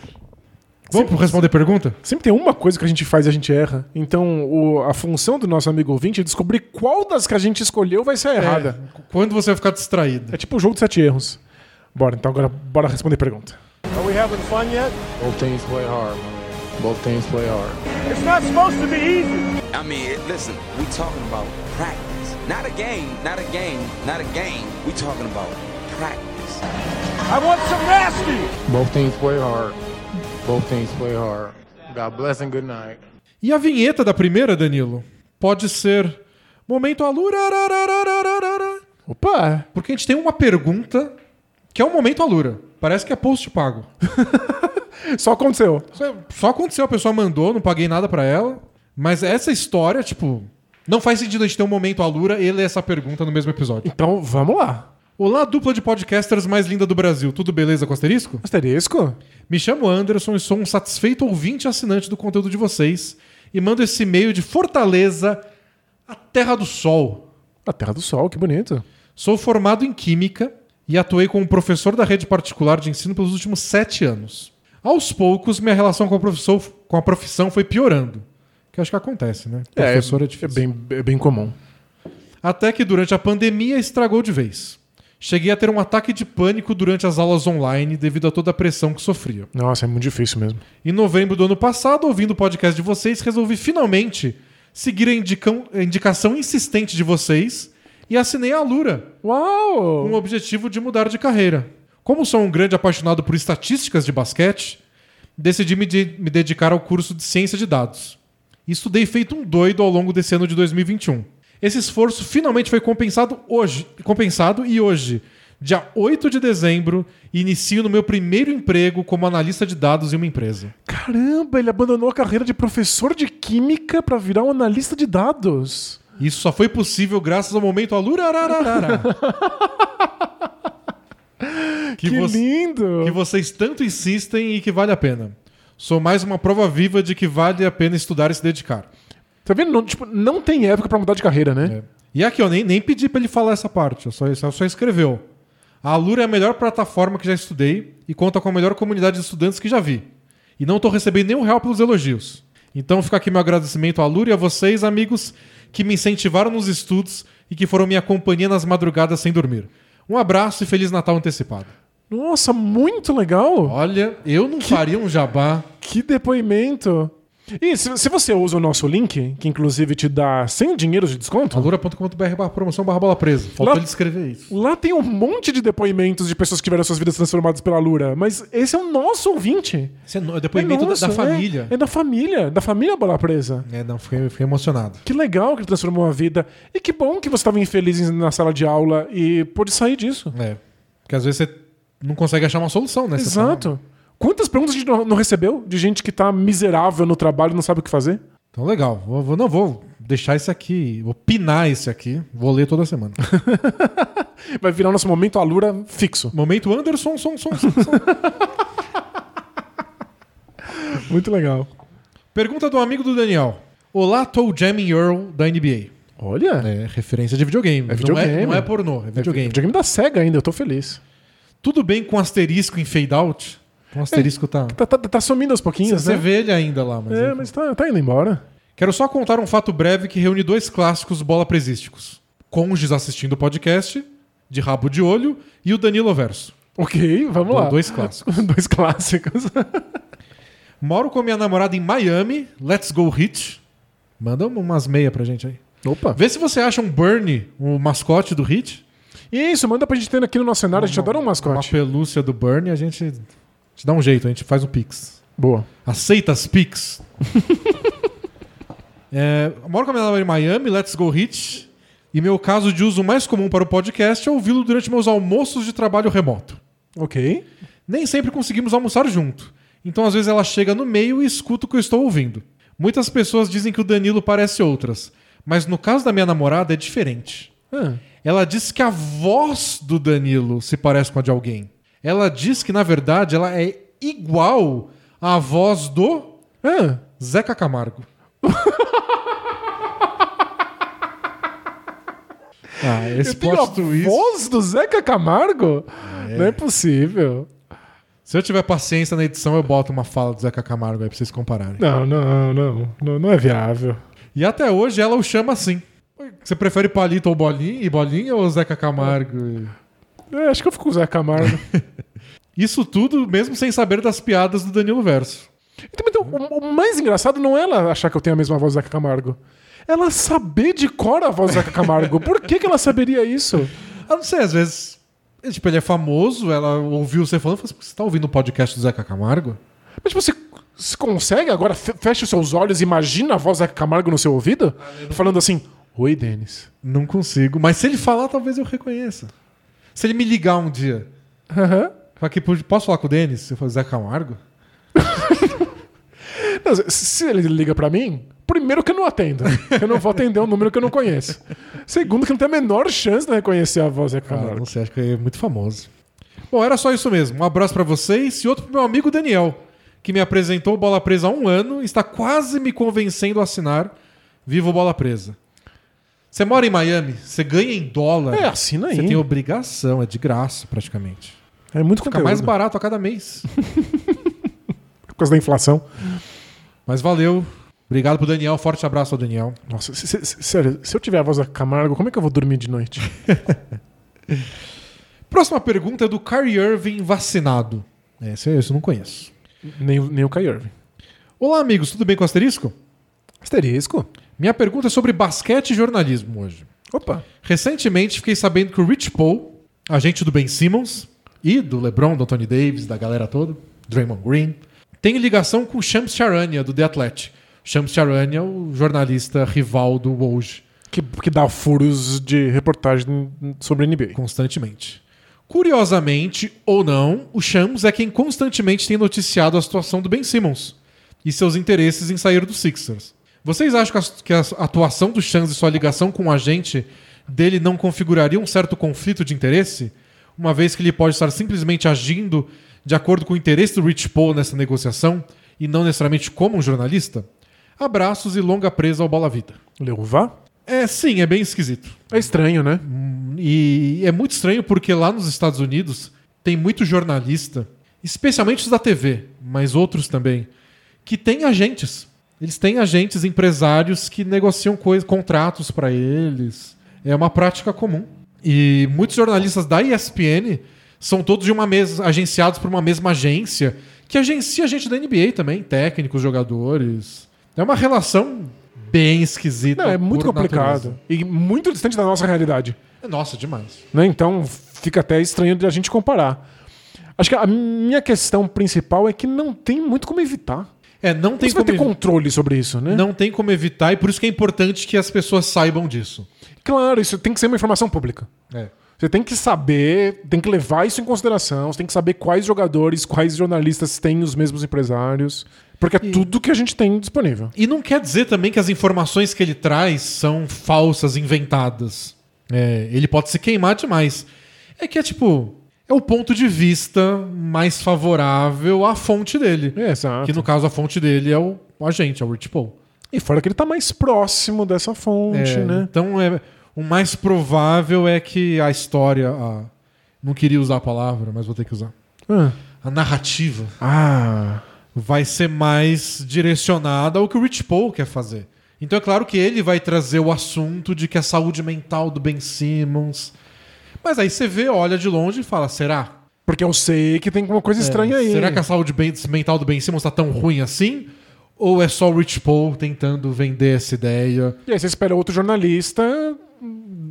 Vamos responder pergunta? Sempre tem uma coisa que a gente faz e a gente erra. Então, o- a função do nosso amigo ouvinte é descobrir qual das que a gente escolheu vai ser a errada. É, quando você vai ficar distraído? É, tipo o jogo de sete erros. Bora, então agora bora responder pergunta. Are we having fun yet? Both teams play hard, man. Both teams play hard. It's not supposed to be easy. I mean, listen, we talking about practice. Not a game, not a game, not a game. We talking about practice. I want some nasty. Both teams play hard. Both teams play hard. God bless and good night. E a vinheta da primeira, Danilo, pode ser momento alura. Opa! Porque a gente tem uma pergunta que é um momento alura. Parece que é post pago. Só aconteceu. Só- Só aconteceu, a pessoa mandou, não paguei nada pra ela. Mas essa história, tipo, não faz sentido a gente ter um momento alura e ler essa pergunta no mesmo episódio. Então vamos lá. Olá, dupla de podcasters mais linda do Brasil. Tudo beleza com asterisco? Asterisco? Me chamo Anderson e sou um satisfeito ouvinte e assinante do conteúdo de vocês e mando esse e-mail de Fortaleza, a Terra do Sol. A Terra do Sol, que bonito. Sou formado em Química e atuei como professor da rede particular de ensino pelos últimos sete anos. Aos poucos, minha relação com a, profissão, com a profissão foi piorando. Que acho que acontece, né? Professor é, é difícil. bem, é bem comum. Até que durante a pandemia estragou de vez. Cheguei a ter um ataque de pânico durante as aulas online devido a toda a pressão que sofria. Nossa, é muito difícil mesmo. Em novembro do ano passado, ouvindo o podcast de vocês, resolvi finalmente seguir a, a indicação insistente de vocês e assinei a Lura, Uau! com o objetivo de mudar de carreira. Como sou um grande apaixonado por estatísticas de basquete, decidi me, de- me dedicar ao curso de ciência de dados. E estudei feito um doido ao longo desse ano de 2021. Esse esforço finalmente foi compensado hoje, compensado e hoje, dia 8 de dezembro, inicio no meu primeiro emprego como analista de dados em uma empresa. Caramba, ele abandonou a carreira de professor de química pra virar um analista de dados. Isso só foi possível graças ao momento alurarararara. que, Que, lindo! que vocês tanto insistem e que vale a pena. Sou mais uma prova viva de que vale a pena estudar e se dedicar. Tá vendo? Não, tipo, não tem época pra mudar de carreira, né? E aqui, eu nem, nem pedi pra ele falar essa parte, eu só, só, só escreveu. A Alura é a melhor plataforma que já estudei e conta com a melhor comunidade de estudantes que já vi. E não tô recebendo nenhum real pelos elogios. Então fica aqui meu agradecimento à Alura e a vocês, amigos, que me incentivaram nos estudos e que foram minha companhia nas madrugadas sem dormir. Um abraço e Feliz Natal antecipado. Nossa, muito legal! Olha, eu não faria um jabá. Que depoimento! E se, se você usa o nosso link, que inclusive te dá 100 dinheiros de desconto, alura.com.br barra promoção barra bola presa. Faltou Lá- ele escrever isso. lá tem um monte de depoimentos de pessoas que tiveram suas vidas transformadas pela Lura. Mas esse é o nosso ouvinte. Esse é no- é depoimento da- nosso, da, é. família. É, da família, da família Bola Presa. É, não, fiquei, fiquei emocionado. Que legal que ele transformou a vida. E que bom que você estava infeliz na sala de aula e pôde sair disso. É. Porque às vezes você não consegue achar uma solução, né? Exato. Quantas perguntas a gente não recebeu de gente que tá miserável no trabalho e não sabe o que fazer? Então, legal. Vou, vou- não vou deixar esse aqui, vou pinar esse aqui. Vou ler toda semana. Vai virar o nosso momento Alura fixo. Momento Anderson, som, som, som, som. Muito legal. Pergunta do amigo do Daniel. Olá, Toe Jamming Earl da NBA. Olha. É referência de videogame. É videogame. Não, é, não é pornô, é videogame. Videogame da SEGA ainda, eu tô feliz. Tudo bem com asterisco em fade out? O asterisco tá. Tá, tá, tá sumindo aos pouquinhos, Você né? vê ele ainda lá, mas. É, mas tá, tá indo embora. Quero só contar um fato breve que reúne dois clássicos bola presísticos: Conges assistindo o podcast, de rabo de olho, e o Danilo Verso. Ok, vamos lá. Dois clássicos. Dois clássicos. Moro com a minha namorada em Miami. Let's go Hit. Manda umas meia pra gente aí. Opa. Vê se você acha um Bernie, o mascote do Hit. Isso, manda pra gente ter aqui no nosso cenário. A gente adora um Uma mascote. pelúcia do Bernie, a gente, a gente dá um jeito, a gente faz um pix. Boa. Aceita as pix. é, moro com a minha namorada em Miami, Let's Go Hit. E meu caso de uso mais comum para o podcast é ouvi-lo durante meus almoços de trabalho remoto. Ok. Nem sempre conseguimos almoçar junto. Então, às vezes, ela chega no meio e escuta o que eu estou ouvindo. Muitas pessoas dizem que o Danilo parece outras, mas no caso da minha namorada é diferente. Ah, Ela diz que a voz do Danilo se parece com a de alguém. Ela diz que, na verdade, ela é igual à voz do ah, Zeca Camargo. ah, esse plot a twist. voz do Zeca Camargo? Não é possível. Se eu tiver paciência na edição, eu boto uma fala do Zeca Camargo aí pra vocês compararem. Não, não, não, não, não é viável. E até hoje ela o chama assim. Você prefere Palito ou Bolinha, e Bolinha ou Zeca Camargo? É, acho que eu fico com o Zé Camargo. Isso tudo mesmo sem saber das piadas do Danilo Verso. E também, então, o, o mais engraçado não é ela achar que eu tenho a mesma voz do Zeca Camargo. Ela saber de cor a voz do Zeca Camargo. Por que, que ela saberia isso? Eu não sei, às vezes. Tipo, ele é famoso, ela ouviu você falando, falou assim, você tá ouvindo o podcast do Zeca Camargo? Mas tipo, você, você consegue agora? fe- Fecha os seus olhos e imagina a voz do Zeca Camargo no seu ouvido? Falando assim: Oi, Denis. Não consigo. Mas se ele falar, talvez eu reconheça. Se ele me ligar um dia. Aham. Falar aqui, posso falar com o Denis? Eu falo, Zeca Camargo? Não, se- ele liga pra mim, primeiro que eu não atendo. Eu não vou atender um número que eu não conheço. Segundo, que não tem a menor chance de reconhecer a voz do Zeca Ah, não sei, acho que é muito famoso. Bom, era só isso mesmo. Um abraço pra vocês e outro pro meu amigo Daniel, que me apresentou Bola Presa há um ano e está quase me convencendo a assinar Viva Bola Presa. Você mora em Miami, você ganha em dólar. É, assina aí. Você tem obrigação, é de graça praticamente. É muito Fica conteúdo. mais barato a cada mês. Por causa da inflação. Mas valeu. Obrigado pro Daniel. Forte abraço ao Daniel. Nossa, se- se- se- sério, se eu tiver a voz da Camargo, como é que eu vou dormir de noite? Próxima pergunta é do Kyrie Irving vacinado. Esse, esse eu não conheço. nem, o- nem o Kai Irving. Olá, amigos. Tudo bem com o asterisco? Asterisco? Minha pergunta é sobre basquete e jornalismo hoje. Opa. Recentemente fiquei sabendo que o Rich Paul, agente do Ben Simmons e do LeBron, do Anthony Davis, da galera toda, Draymond Green, tem ligação com o Shams Charania, do The Athletic. Shams Charania é o jornalista rival do Woj, Que, que dá furos de reportagem sobre NBA. constantemente. Curiosamente, ou não, o Shams é quem constantemente tem noticiado a situação do Ben Simmons e seus interesses em sair dos Sixers. Vocês acham que a, que a atuação do Shams e sua ligação com o agente dele não configuraria um certo conflito de interesse? Uma vez que ele pode estar simplesmente agindo de acordo com o interesse do Rich Paul nessa negociação e não necessariamente como um jornalista? Abraços e longa presa ao Bola Vida. Leuva? É, sim, é bem esquisito. É estranho, né? E é muito estranho porque lá nos Estados Unidos tem muito jornalista, especialmente os da TV, mas outros também, que têm agentes. Eles têm agentes empresários que negociam contratos para eles. É uma prática comum. E muitos jornalistas da ESPN são todos de uma mesa, agenciados por uma mesma agência, que agencia gente da NBA também, técnicos, jogadores. É uma relação bem esquisita. Não, é muito complicado. natureza. E muito distante da nossa realidade. É, Nossa, demais. né? Então fica até estranho de a gente comparar. Acho que a minha questão principal é que não tem muito como evitar. É, não tem Você vai como ter controle sobre isso, né? não tem como evitar e por isso que é importante que as pessoas saibam disso. Claro, isso tem que ser uma informação pública. É. Você tem que saber, tem que levar isso em consideração, você tem que saber quais jogadores, quais jornalistas têm os mesmos empresários. Porque é tudo que a gente tem disponível. E não quer dizer também que as informações que ele traz são falsas, inventadas. É, ele pode se queimar demais. É que é tipo. É o ponto de vista mais favorável à fonte dele. É, exato. Que no caso a fonte dele é o, agente, é o Rich Paul. E fora que ele tá mais próximo dessa fonte, É, né? Então é, o mais provável é que a história. a- não queria usar a palavra, mas vou ter que usar. Ah. A narrativa Ah. vai ser mais direcionada ao que o Rich Paul quer fazer. Então é claro que ele vai trazer o assunto de que a saúde mental do Ben Simmons. Mas aí você vê, olha de longe e fala: será? Porque eu sei que tem uma coisa estranha aí. É, Será que a saúde ben- mental do Ben Simmons tá tão ruim assim? Ou é só o Rich Paul tentando vender essa ideia? E aí você espera outro jornalista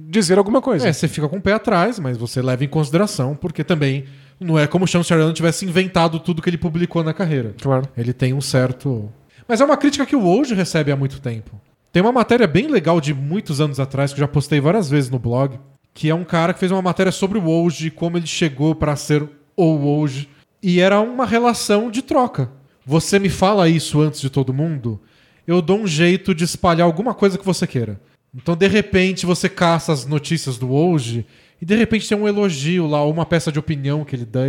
dizer alguma coisa. É, você fica com o pé atrás, mas você leva em consideração, porque também não é como o Sean Sharano tivesse inventado tudo que ele publicou na carreira. Claro. Ele tem um certo. Mas é uma crítica que o Woj recebe há muito tempo. Tem uma matéria bem legal de muitos anos atrás, que eu já postei várias vezes no blog, que é um cara que fez uma matéria sobre o Woj, como ele chegou para ser o Woj. E era uma relação de troca. Você me fala isso antes de todo mundo, eu dou um jeito de espalhar alguma coisa que você queira. Então, de repente, você caça as notícias do Woj e de repente tem um elogio lá, ou uma peça de opinião que ele dá,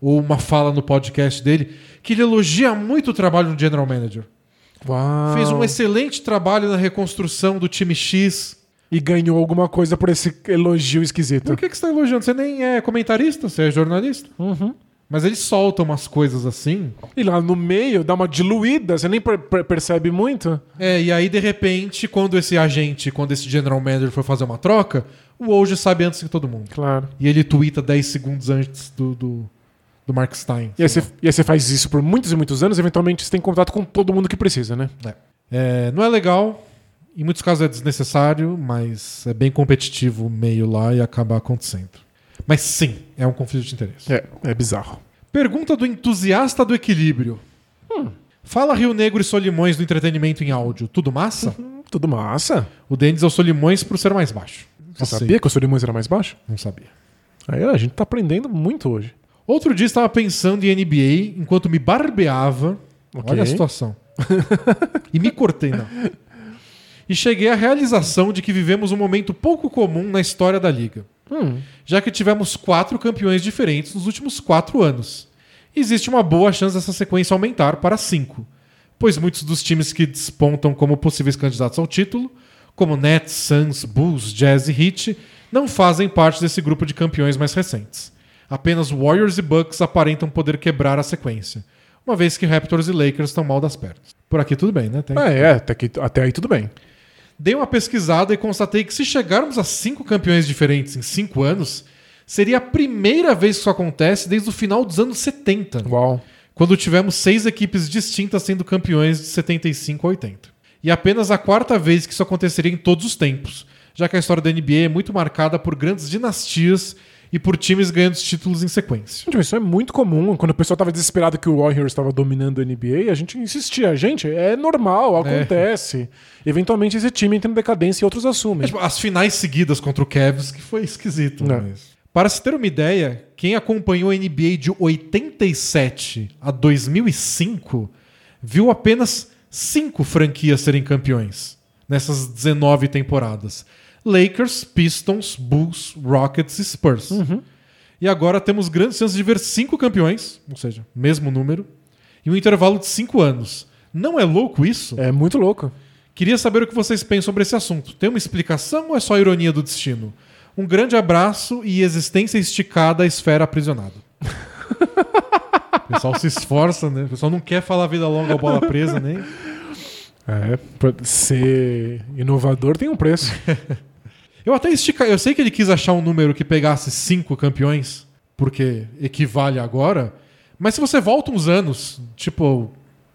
ou uma fala no podcast dele, que ele elogia muito o trabalho do General Manager. Uau. Fez um excelente trabalho na reconstrução do time X. E ganhou alguma coisa por esse elogio esquisito. Por que, que você está elogiando? Você nem é comentarista, você é jornalista. Uhum. Mas eles soltam umas coisas assim. E lá no meio dá uma diluída, você nem per- per- percebe muito. É, e aí, de repente, quando esse agente, quando esse general manager for fazer uma troca, o Woj sabe antes que todo mundo. Claro. E ele twitta 10 segundos antes do, do, do Mark Stein. E aí, você, e aí você faz isso por muitos e muitos anos, eventualmente você tem contato com todo mundo que precisa, né? É, não é legal, em muitos casos é desnecessário, mas é bem competitivo o meio lá e acaba acontecendo. Mas sim, é um conflito de interesse. É, é bizarro. Pergunta do entusiasta do equilíbrio. Fala Rio Negro e Solimões do entretenimento em áudio. Tudo massa? Hum, Tudo massa. O Denis é o Solimões por ser mais baixo. Você sabia que o Solimões era mais baixo? Não sabia. Aí a gente tá aprendendo muito hoje. Outro dia estava pensando em NBA enquanto me barbeava. Ok. Olha a situação. e me cortei, não. E cheguei à realização de que vivemos um momento pouco comum na história da liga. Hum. Já que tivemos quatro campeões diferentes nos últimos quatro anos. Existe uma boa chance dessa sequência aumentar para cinco, pois muitos dos times que despontam como possíveis candidatos ao título, como Nets, Suns, Bulls, Jazz e Heat, não fazem parte desse grupo de campeões mais recentes. Apenas Warriors e Bucks aparentam poder quebrar a sequência, uma vez que Raptors e Lakers estão mal das pernas. Por aqui tudo bem, né? Tem- É, é até, que, até aí tudo bem. Dei uma pesquisada e constatei que se chegarmos a cinco campeões diferentes em cinco anos, seria a primeira vez que isso acontece desde o final dos anos 70, Uau. quando tivemos seis equipes distintas sendo campeões de 75 a 80. E apenas a quarta vez que isso aconteceria em todos os tempos, já que a história da NBA é muito marcada por grandes dinastias e por times ganhando títulos em sequência. Gente, isso é muito comum. Quando o pessoal tava desesperado que o Warriors estava dominando a NBA, a gente insistia. Gente, é normal, acontece. Eventualmente esse time entra em decadência e outros assumem. É, tipo, as finais seguidas contra o Cavs, que foi esquisito. É. Para se ter uma ideia, quem acompanhou a NBA de 87 a 2005 viu apenas cinco franquias serem campeões nessas 19 temporadas: Lakers, Pistons, Bulls, Rockets e Spurs. E agora temos grandes chances de ver cinco campeões, ou seja, mesmo número, em um intervalo de cinco anos. Não é louco isso? É muito louco. Queria saber o que vocês pensam sobre esse assunto. Tem uma explicação ou é só ironia do destino? Um grande abraço e existência esticada à esfera aprisionada. o pessoal se esforça, né? O pessoal não quer falar vida longa ou bola presa, nem. É, pra ser inovador tem um preço. Eu até estica... Eu sei que ele quis achar um número que pegasse cinco campeões, porque equivale agora. Mas se você volta uns anos, tipo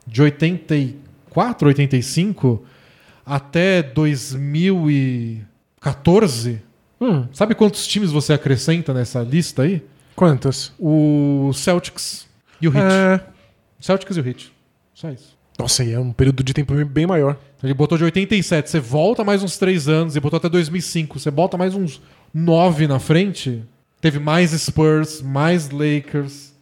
de 84, 85 até 2014, Hum, sabe quantos times você acrescenta nessa lista aí? quantos? O Celtics e o Heat. É. Celtics e o Heat. Só isso. Nossa, e é um período de tempo bem maior. Ele botou de 87, você volta mais uns 3 anos e botou até 2005, você bota mais uns 9 na frente. Teve mais Spurs, mais Lakers.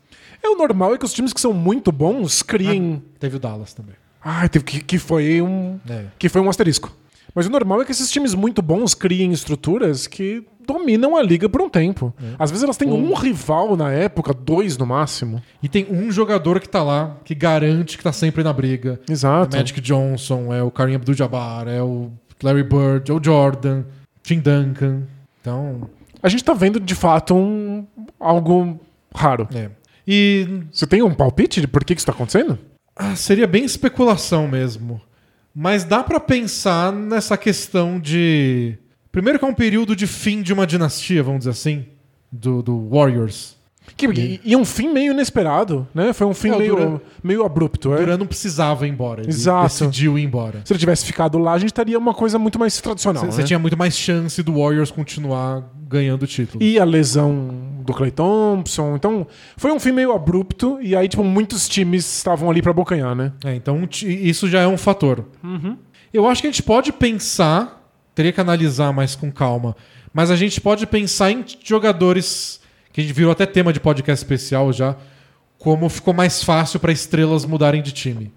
É o normal é que os times que são muito bons criem. Teve o Dallas também. Ah, teve que, que foi um. É. Que foi um asterisco. Mas o normal é que esses times muito bons criem estruturas que dominam a liga por um tempo. Às vezes elas têm Ou- um rival na época, dois no máximo. E tem um jogador que tá lá, que garante que tá sempre na briga. Exato. É o Magic Johnson, é o Kareem Abdul-Jabbar, é o Larry Bird, é o Jordan, Tim Duncan. Então, A gente tá vendo de fato um algo raro. é. E Você tem um palpite de por que que isso tá acontecendo? ah, seria bem especulação mesmo. Mas dá pra pensar nessa questão de. Primeiro que é um período de fim de uma dinastia, vamos dizer assim, do, do Warriors. Que, e, e um fim meio inesperado, né? Foi um fim É, o meio, Duran- meio abrupto. é? Duran não precisava ir embora, ele Exato. decidiu ir embora. Se ele tivesse ficado lá, a gente estaria uma coisa muito mais tradicional. Você né? tinha muito mais chance do Warriors continuar ganhando o título. E a lesão do Clay Thompson. Então, foi um fim meio abrupto. E aí, tipo, muitos times estavam ali pra bocanhar, né? É, então isso já é um fator. Eu acho que a gente pode pensar, teria que analisar mais com calma, mas a gente pode pensar em jogadores que a gente virou até tema de podcast especial já, como ficou mais fácil para estrelas mudarem de time.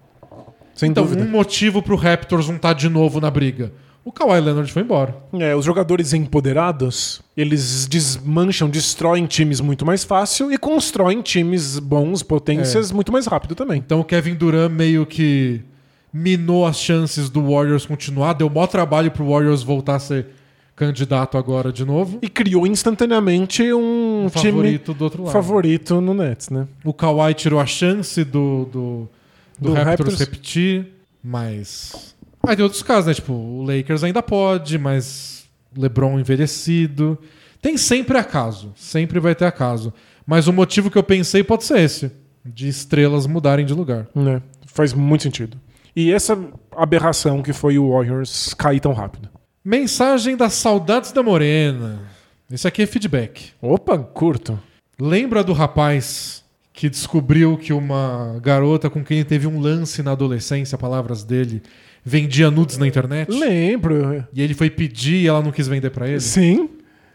Sem Então, dúvida. um motivo pro Raptors não estar de novo na briga. O Kawhi Leonard foi embora. É, os jogadores empoderados, eles desmancham, destroem times muito mais fácil e constroem times bons, potências, muito mais rápido também. Então o Kevin Durant meio que minou as chances do Warriors continuar, deu maior trabalho pro Warriors voltar a ser candidato agora de novo. E criou instantaneamente um time favorito do outro lado. favorito no Nets, né? O Kawhi tirou a chance do, do, do, Do Raptors, Raptors. repetir, mas. Aí tem outros casos, né? Tipo, o Lakers ainda pode, mas LeBron envelhecido. Tem sempre acaso. Sempre vai ter acaso. Mas o motivo que eu pensei pode ser esse: de estrelas mudarem de lugar. né? Faz muito sentido. E essa aberração que foi o Warriors cair tão rápido. Mensagem das saudades da Morena. Esse aqui é feedback. Opa, curto. Lembra do rapaz que descobriu que uma garota com quem teve um lance na adolescência, palavras dele, vendia nudes na internet? Lembro. E ele foi pedir e ela não quis vender pra ele? Sim.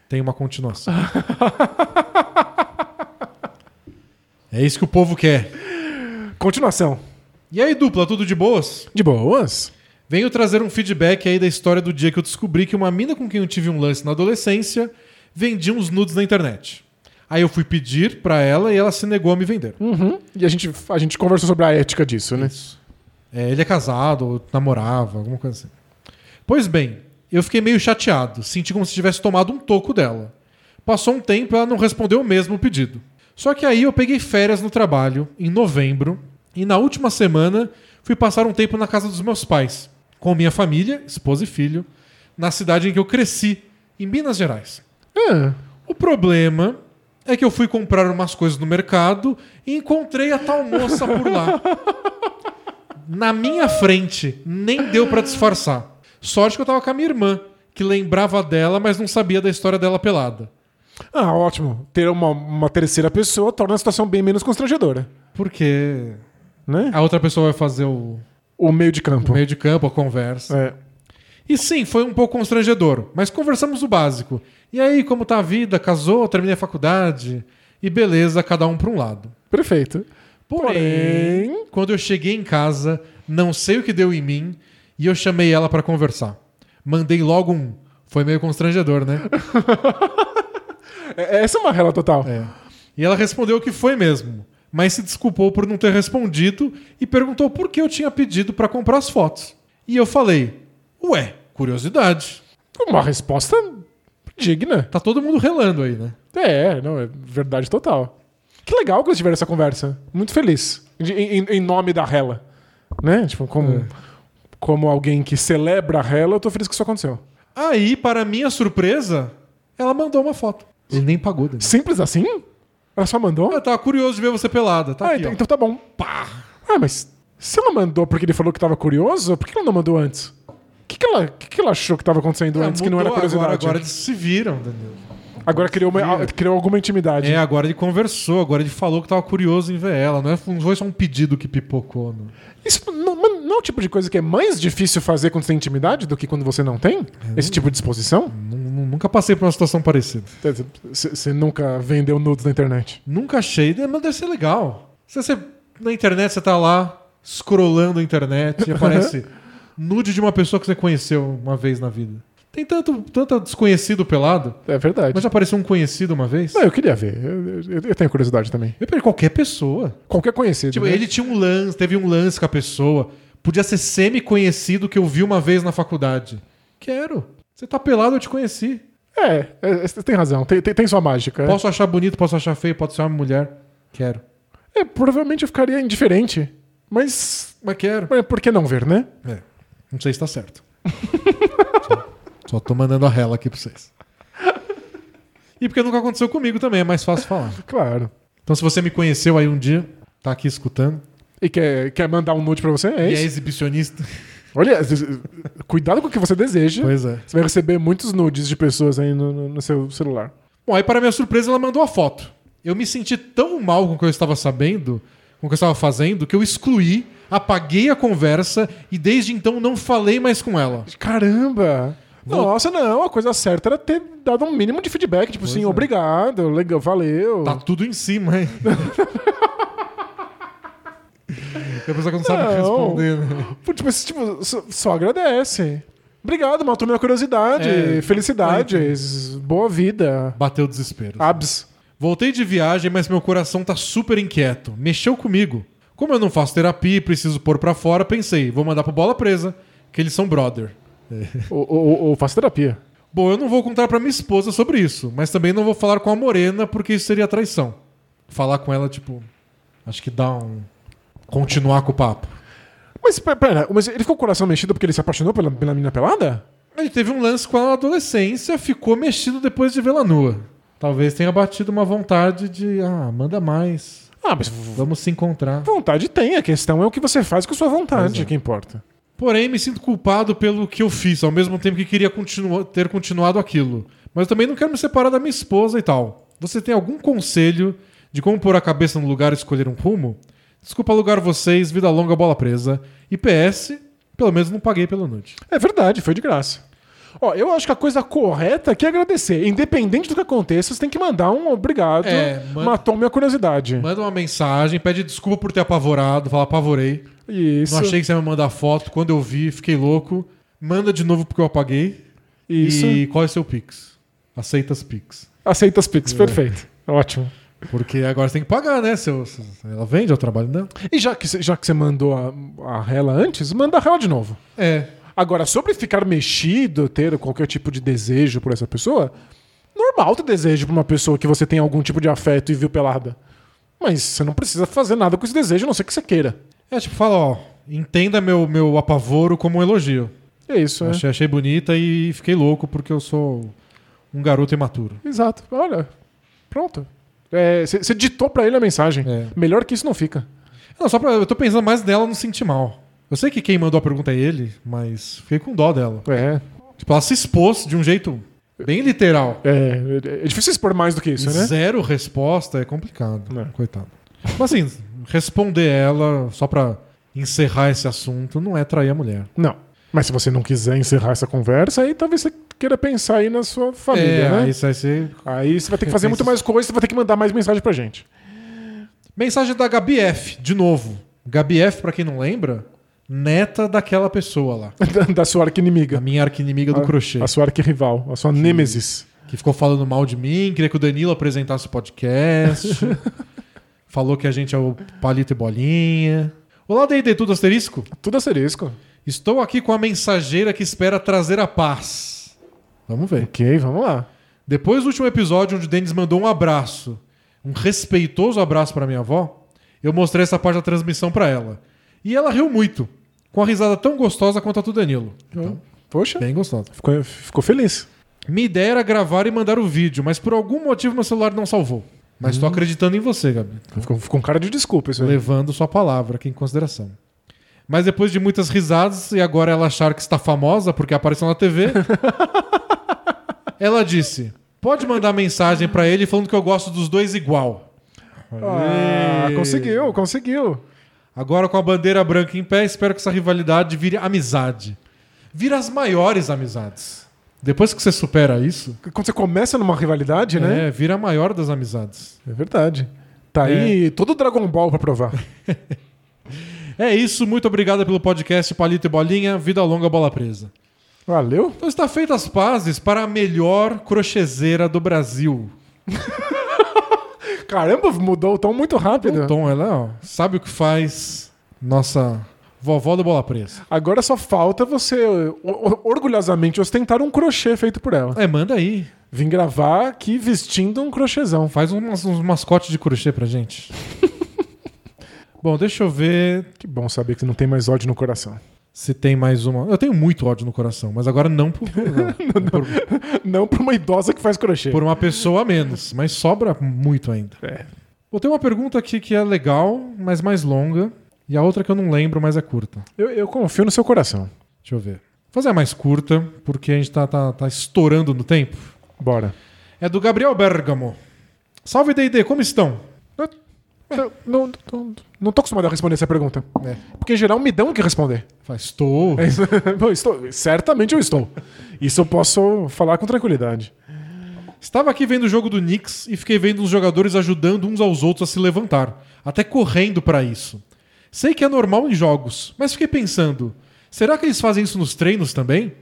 Tem uma continuação. é isso que o povo quer. Continuação. E aí, dupla, tudo de boas? De boas? Venho trazer um feedback aí da história do dia que eu descobri que uma mina com quem eu tive um lance na adolescência vendia uns nudes na internet. Aí eu fui pedir pra ela e ela se negou a me vender. Uhum. E a gente, a gente conversou sobre a ética disso, né? É, ele é casado, ou namorava, alguma coisa assim. Pois bem, eu fiquei meio chateado, senti como se tivesse tomado um toco dela. Passou um tempo e ela não respondeu o mesmo pedido. Só que aí eu peguei férias no trabalho, em novembro, e na última semana fui passar um tempo na casa dos meus pais, com minha família, esposa e filho, na cidade em que eu cresci, em Minas Gerais. É. O problema é que eu fui comprar umas coisas no mercado e encontrei a tal moça por lá. Na minha frente, nem deu pra disfarçar. Sorte que eu tava com a minha irmã, que lembrava dela, mas não sabia da história dela pelada. Ah, ótimo. Ter uma, uma terceira pessoa torna a situação bem menos constrangedora. Porque Né? a outra pessoa vai fazer o, O meio de campo. o meio de campo, a conversa. É. E sim, foi um pouco constrangedor, mas conversamos o básico. E aí, como tá a vida? Casou, terminei a faculdade? E beleza, cada um pra um lado. Perfeito. Porém, Porém- quando eu cheguei em casa, não sei o que deu em mim e eu chamei ela pra conversar. Mandei logo um. Foi meio constrangedor, né? É- Essa é uma rela total. É. E ela respondeu que foi mesmo, mas se desculpou por não ter respondido e perguntou por que eu tinha pedido pra comprar as fotos. E eu falei: Ué, curiosidade. Uma resposta digna. Tá todo mundo relando aí, né? É, não, é verdade total. Que legal que eles tiveram essa conversa. Muito feliz. Em, em nome da rela. Né? Tipo, como, É. como alguém que celebra a rela, eu tô feliz que isso aconteceu. Aí, para minha surpresa, ela mandou uma foto. Ele nem pagou. Daniel. Simples assim? Ela só mandou? Eu tava curioso de ver você pelada. Tá ah, aqui, então, então tá bom. Pá. Ah, mas se ela mandou porque ele falou que tava curioso, por que ela não mandou antes? O que, que, ela, que, que ela achou que tava acontecendo antes que não era curiosidade? Agora, agora eles se viram, Danilo. Agora criou, uma- criou alguma intimidade. É, agora ele conversou, agora ele falou que tava curioso em ver ela. Não, é, não foi só um pedido que pipocou. Não. Isso não, não é o tipo de coisa que é mais difícil fazer quando você tem intimidade do que quando você não tem? Esse tipo de disposição? Nu- Nunca passei por uma situação parecida. Você nunca vendeu nudes na internet? Nunca achei, mas deve ser legal. Você, na internet, você tá lá, scrollando a internet e aparece nude de uma pessoa que você conheceu uma vez na vida. Tem tanto, tanto desconhecido pelado, É verdade. mas já apareceu um conhecido uma vez. Não, eu queria ver. Eu, eu- eu tenho curiosidade também. Eu perdi qualquer pessoa. Qualquer conhecido. Tipo, né? ele tinha um lance, teve um lance com a pessoa. Podia ser semi-conhecido que eu vi uma vez na faculdade. Quero. Você tá pelado, eu te conheci. É, é, você tem razão. Tem, tem, tem sua mágica. Posso achar bonito, posso achar feio, pode ser uma mulher. Quero. É, provavelmente eu ficaria indiferente. Mas, Mas quero. mas por que não ver, né? É. Não sei se tá certo. só, só tô mandando a rela aqui pra vocês. E porque nunca aconteceu comigo também, é mais fácil falar. Claro. Então, se você me conheceu aí um dia, tá aqui escutando, E quer, quer mandar um nude pra você? É e é isso. exibicionista. Olha, cuidado com o que você deseja. Pois é. Você vai receber muitos nudes de pessoas aí no, no- no seu celular. Bom, aí para minha surpresa ela mandou a foto. Eu me senti tão mal com o que eu estava sabendo, com o que eu estava fazendo, que eu excluí, apaguei a conversa e desde então não falei mais com ela. Caramba! Vou- Nossa, não. A coisa certa era ter dado um mínimo de feedback. Tipo assim, é. obrigado, legal, valeu. Tá tudo em cima, hein? A pessoa que não sabe o que responder, né? Tipo, esse tipo, só, só agradece. Obrigado, matou minha curiosidade. É, Felicidades. Boa vida. Bateu o desespero. Abs. Voltei de viagem, mas meu coração tá super inquieto. Mexeu comigo. Como eu não faço terapia e preciso pôr pra fora, pensei, vou mandar pro bola presa, que eles são brother. Ou, ou, ou faço terapia. Bom, eu não vou contar pra minha esposa sobre isso, mas também não vou falar com a Morena porque isso seria traição. Falar com ela, tipo, acho que dá um. Continuar com o papo. Mas pe- pera, mas ele ficou com o coração mexido porque ele se apaixonou pela, pela menina pelada? Ele teve um lance com ela na adolescência, ficou mexido depois de vê-la nua. Talvez tenha batido uma vontade de, ah, manda mais. Ah, mas Vamos se encontrar. vontade tem, a questão é o que você faz com sua vontade, é. que importa. Porém, me sinto culpado pelo que eu fiz, ao mesmo tempo que queria continua- ter continuado aquilo. Mas eu também não quero me separar da minha esposa e tal. Você tem algum conselho de como pôr a cabeça no lugar e escolher um rumo? Desculpa alugar vocês, vida longa, bola presa. E PS, pelo menos não paguei pela noite. É verdade, foi de graça. Ó, eu acho que a coisa correta aqui é agradecer. Independente do que aconteça, você tem que mandar um obrigado. É, man- Matou minha curiosidade. Manda uma mensagem, pede desculpa por ter apavorado, fala apavorei. Isso. Não achei que você ia me mandar foto. Quando eu vi, fiquei louco. Manda de novo porque eu apaguei. Isso. E qual é seu Pix? Aceita as Pix. Aceita as É. Pix, perfeito. Ótimo. Porque agora você tem que pagar, né? Seu, seu- ela vende é o trabalho dela. E já que, já que você mandou a, a rela antes, manda a rela de novo. É. Agora, sobre ficar mexido, ter qualquer tipo de desejo por essa pessoa, normal ter desejo por uma pessoa que você tem algum tipo de afeto e viu pelada. Mas você não precisa fazer nada com esse desejo, a não ser que você queira. É tipo, fala, ó, entenda meu, meu apavoro como um elogio. É isso, é. Achei, achei bonita e fiquei louco porque eu sou um garoto imaturo. Exato. Olha, pronto. É, Você você ditou pra ele a mensagem. É. Melhor que isso não fica. Não, só pra. Eu tô pensando mais nela não sentir mal. Eu sei que quem mandou a pergunta é ele, mas fiquei com dó dela. É. Tipo, ela se expôs de um jeito bem literal. É, é difícil expor mais do que isso, né? Zero resposta é complicado. É. Coitado. Mas assim, responder ela só pra encerrar esse assunto não é trair a mulher. Não. Mas se você não quiser encerrar essa conversa, aí talvez você queira pensar aí na sua família, é, né? aí vai ser. Aí você vai ter que fazer muito mais coisa, você vai ter que mandar mais mensagem pra gente. Mensagem da Gabi F, de novo. Gabi F, pra quem não lembra, neta daquela pessoa lá. da, da sua A arquinimiga. minha arquinimiga do A- crochê. A sua arquirrival, a sua nêmesis. Que ficou falando mal de mim, queria que o Danilo apresentasse o podcast. Falou que a gente é o palito e bolinha. Olá, D&D Tudo Asterisco. Tudo asterisco. Estou aqui com a mensageira que espera trazer a paz. Vamos ver. Ok, vamos lá. Depois do último episódio onde o Denis mandou um abraço, um respeitoso abraço para minha avó, eu mostrei essa parte da transmissão para ela. E ela riu muito, com a risada tão gostosa quanto a do Danilo. Então, Poxa, bem gostosa. ficou, ficou feliz. Minha ideia era gravar e mandar o vídeo, mas por algum motivo meu celular não salvou. Mas estou acreditando em você, Gabi. Ficou, ficou um cara de desculpa isso aí. Levando sua palavra aqui em consideração. Mas depois de muitas risadas e agora ela achar que está famosa porque apareceu na TV, ela disse: Pode mandar mensagem pra ele falando que eu gosto dos dois igual. Ah, Aê. conseguiu, conseguiu. Agora com a bandeira branca em pé, espero que essa rivalidade vire amizade. Vira as maiores amizades. Depois que você supera isso, Quando você começa numa rivalidade, né? é, vira a maior das amizades. É verdade. Tá aí todo Dragon Ball pra provar. É isso, muito obrigado pelo podcast Palito e Bolinha, vida longa, bola presa. Valeu. Então está feitas as pazes para a melhor crochezeira do Brasil. Caramba, mudou o tom muito rápido. O Tom, ela ó, sabe o que faz nossa vovó do bola presa. Agora só falta você orgulhosamente ostentar um crochê feito por ela. É, manda aí. Vim gravar aqui vestindo um crochêzão. Faz uns, uns mascotes de crochê pra gente. Bom, deixa eu ver Que bom saber que você não tem mais ódio no coração. Se tem mais uma. Eu tenho muito ódio no coração, mas agora não por, não, por, Não pra uma idosa que faz crochê. por uma pessoa a menos, mas sobra muito ainda. É. Vou ter uma pergunta aqui que é legal, mas mais longa. E a outra que eu não lembro, mas é curta. Eu, eu confio no seu coração. Deixa eu ver. Vou fazer a mais curta, porque a gente tá, tá, tá estourando no tempo. Bora. É do Gabriel Bergamo. Salve, D&D, como estão? Eu não, não, não tô acostumado a responder essa pergunta. É. Porque em geral me dão o que responder. Faz, estou. É isso. Bom, estou, certamente eu estou. Isso eu posso falar com tranquilidade. Estava aqui vendo o jogo do Knicks e fiquei vendo os jogadores ajudando uns aos outros a se levantar, até correndo pra isso. Sei que é normal em jogos, mas fiquei pensando, será que eles fazem isso nos treinos também?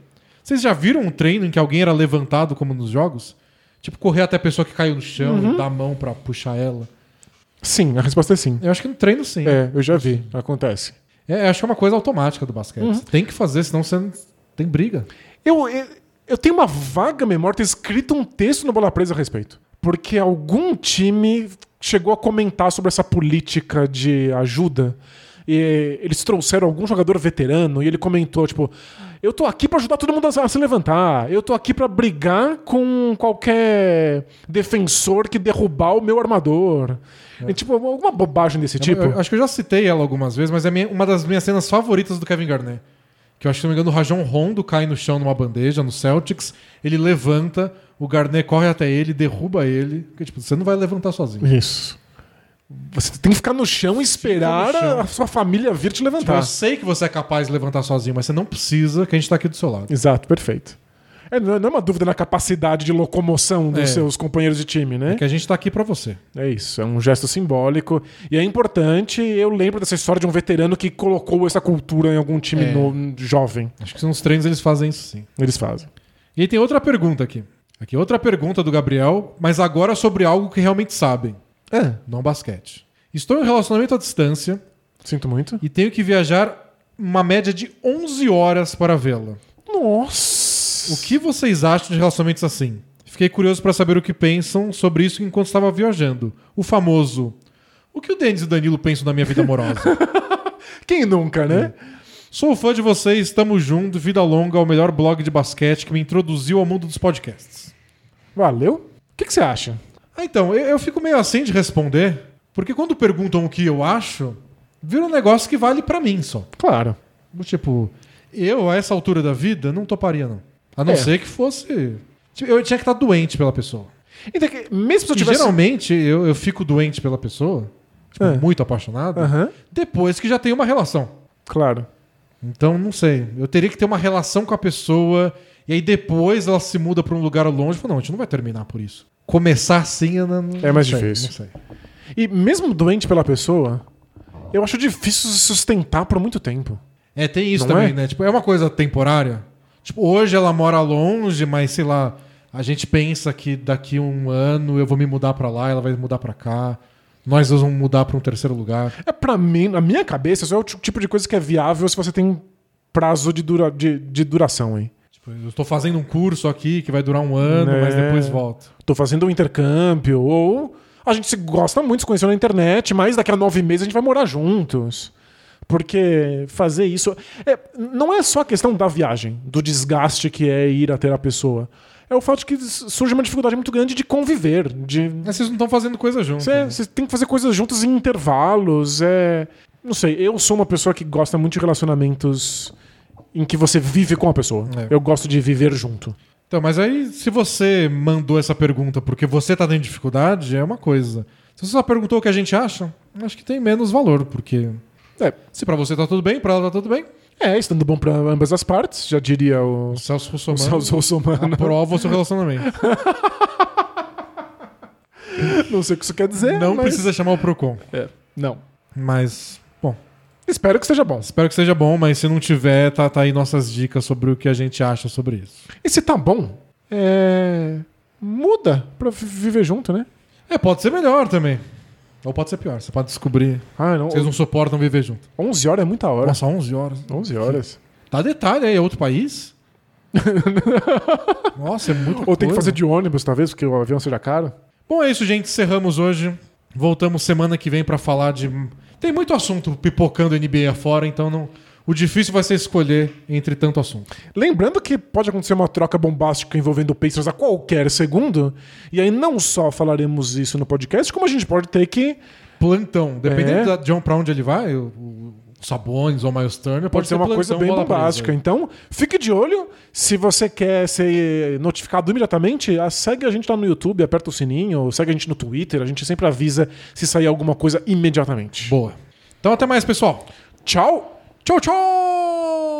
Vocês já viram um treino em que alguém era levantado como nos jogos? Tipo, correr até a pessoa que caiu no chão e dar a mão pra puxar ela. Sim, a resposta é sim. Eu acho que no treino sim. É, eu já vi. Acontece. É, eu acho que é uma coisa automática do basquete. Você tem que fazer, senão você não tem briga. Eu, eu, Eu tenho uma vaga memória, ter escrito um texto no Bola Presa a respeito. Porque algum time chegou a comentar sobre essa política de ajuda. E eles trouxeram algum jogador veterano e ele comentou, tipo, eu tô aqui pra ajudar todo mundo a se levantar. Eu tô aqui pra brigar com qualquer defensor que derrubar o meu armador. E, tipo, alguma bobagem desse tipo. Eu- eu acho que eu já citei ela algumas vezes, mas é minha- uma das minhas cenas favoritas do Kevin Garnett. Que eu acho que, se não me engano, o Rajon Rondo cai no chão numa bandeja no Celtics, ele levanta, o Garnett corre até ele, derruba ele. Porque, tipo, você não vai levantar sozinho. Isso. Você tem que ficar no chão e esperar chão. a sua família vir te Tipo, levantar. eu sei que você é capaz de levantar sozinho, mas você não precisa que a gente tá aqui do seu lado. Exato, perfeito. É, não é não é uma dúvida na capacidade de locomoção dos É. seus companheiros de time, né? Que a gente tá aqui pra você. É isso, é um gesto simbólico. E é importante, eu lembro dessa história de um veterano que colocou essa cultura em algum time É. no- jovem. Acho que nos treinos eles fazem isso sim. Eles fazem. E aí tem outra pergunta aqui. Aqui outra pergunta do Gabriel, mas agora sobre algo que realmente sabem, É, não basquete. Estou em um relacionamento à distância sinto muito. e tenho que viajar uma média de 11 horas para vê-la. Nossa! O que vocês acham de relacionamentos assim? Fiquei curioso para saber o que pensam sobre isso enquanto estava viajando. O famoso. O que o Denis e o Danilo pensam da minha vida amorosa? Quem nunca, né? Sou fã de vocês, estamos juntos, vida longa ao melhor blog de basquete que me introduziu ao mundo dos podcasts. Valeu? O que, que você acha? Ah, então, eu, eu fico meio assim de responder, porque quando perguntam o que eu acho, vira um negócio que vale pra mim só. Claro. Tipo, eu, a essa altura da vida, não toparia, não. A não É. ser que fosse. Eu tinha que estar doente pela pessoa. Então, mesmo se eu E tivesse. geralmente eu, eu fico doente pela pessoa, tipo, É. muito apaixonado, Aham, depois que já tem uma relação. claro. Então, não sei. Eu teria que ter uma relação com a pessoa e aí depois ela se muda pra um lugar longe. Falo, não, a gente não vai terminar por isso. Começar assim eu não, É mais sei, difícil. Não sei. E mesmo doente pela pessoa, eu acho difícil se sustentar por muito tempo. É, tem isso Não também, é? né? Tipo, é uma coisa temporária. Tipo, hoje ela mora longe, mas sei lá, a gente pensa que daqui um ano eu vou me mudar pra lá, ela vai mudar pra cá. Nós vamos mudar pra um terceiro lugar. É pra mim, na minha cabeça, isso é o ti- tipo de coisa que é viável se você tem prazo de, dura, de, de duração aí. Tipo, eu tô fazendo um curso aqui que vai durar um ano, mas É. depois volto. Tô fazendo um intercâmbio, ou a gente se gosta muito, se conheceu na internet, mas daqui a nove meses a gente vai morar juntos. Porque fazer isso. é- não é só a questão da viagem, do desgaste que é ir até a pessoa. É o fato de que surge uma dificuldade muito grande de conviver, de Mas vocês não estão fazendo coisa junto. Você né? tem que fazer coisas juntas em intervalos. É... Não sei, eu sou uma pessoa que gosta muito de relacionamentos em que você vive com a pessoa. É. Eu gosto de viver junto. Então, mas aí, se você mandou essa pergunta porque você tá tendo dificuldade, é uma coisa. Se você só perguntou o que a gente acha, acho que tem menos valor, porque É, se pra você tá tudo bem, pra ela tá tudo bem, é estando bom pra ambas as partes, já diria o, o Celso o Russomano Celso Russomano. aprova o seu relacionamento. Não sei o que isso quer dizer. Não mas- precisa chamar o Procon. É, não. Mas, bom, Espero que esteja bom. espero que seja bom, mas se não tiver, tá, tá aí nossas dicas sobre o que a gente acha sobre isso. E se tá bom, é... muda pra vi- viver junto, né? É, pode ser melhor também. Ou pode ser pior. Você pode descobrir. Ah, não. Vocês não suportam viver junto. 11 horas é muita hora. Nossa, 11 horas. 11 horas. Dá detalhe aí, é outro país? Nossa, é muito Ou tem que fazer de ônibus, talvez, porque o avião seja caro. Bom, é isso, gente. Encerramos hoje. Voltamos semana que vem pra falar de. Tem muito assunto pipocando NBA afora, então não. O difícil vai ser escolher entre tanto assunto. Lembrando que pode acontecer uma troca bombástica envolvendo o Pacers a qualquer segundo. E aí não só falaremos isso no podcast, como a gente pode ter que. Plantão. Dependendo É. de onde- pra onde ele vai, o, o Sabones ou o Miles Turner, Pode, ser uma coisa bem bombástica. Então, fique de olho. Se você quer ser notificado imediatamente, segue a gente lá no YouTube, aperta o sininho, segue a gente no Twitter. A gente sempre avisa se sair alguma coisa imediatamente. Boa. Então até mais, pessoal. Tchau! Tchau, tchau!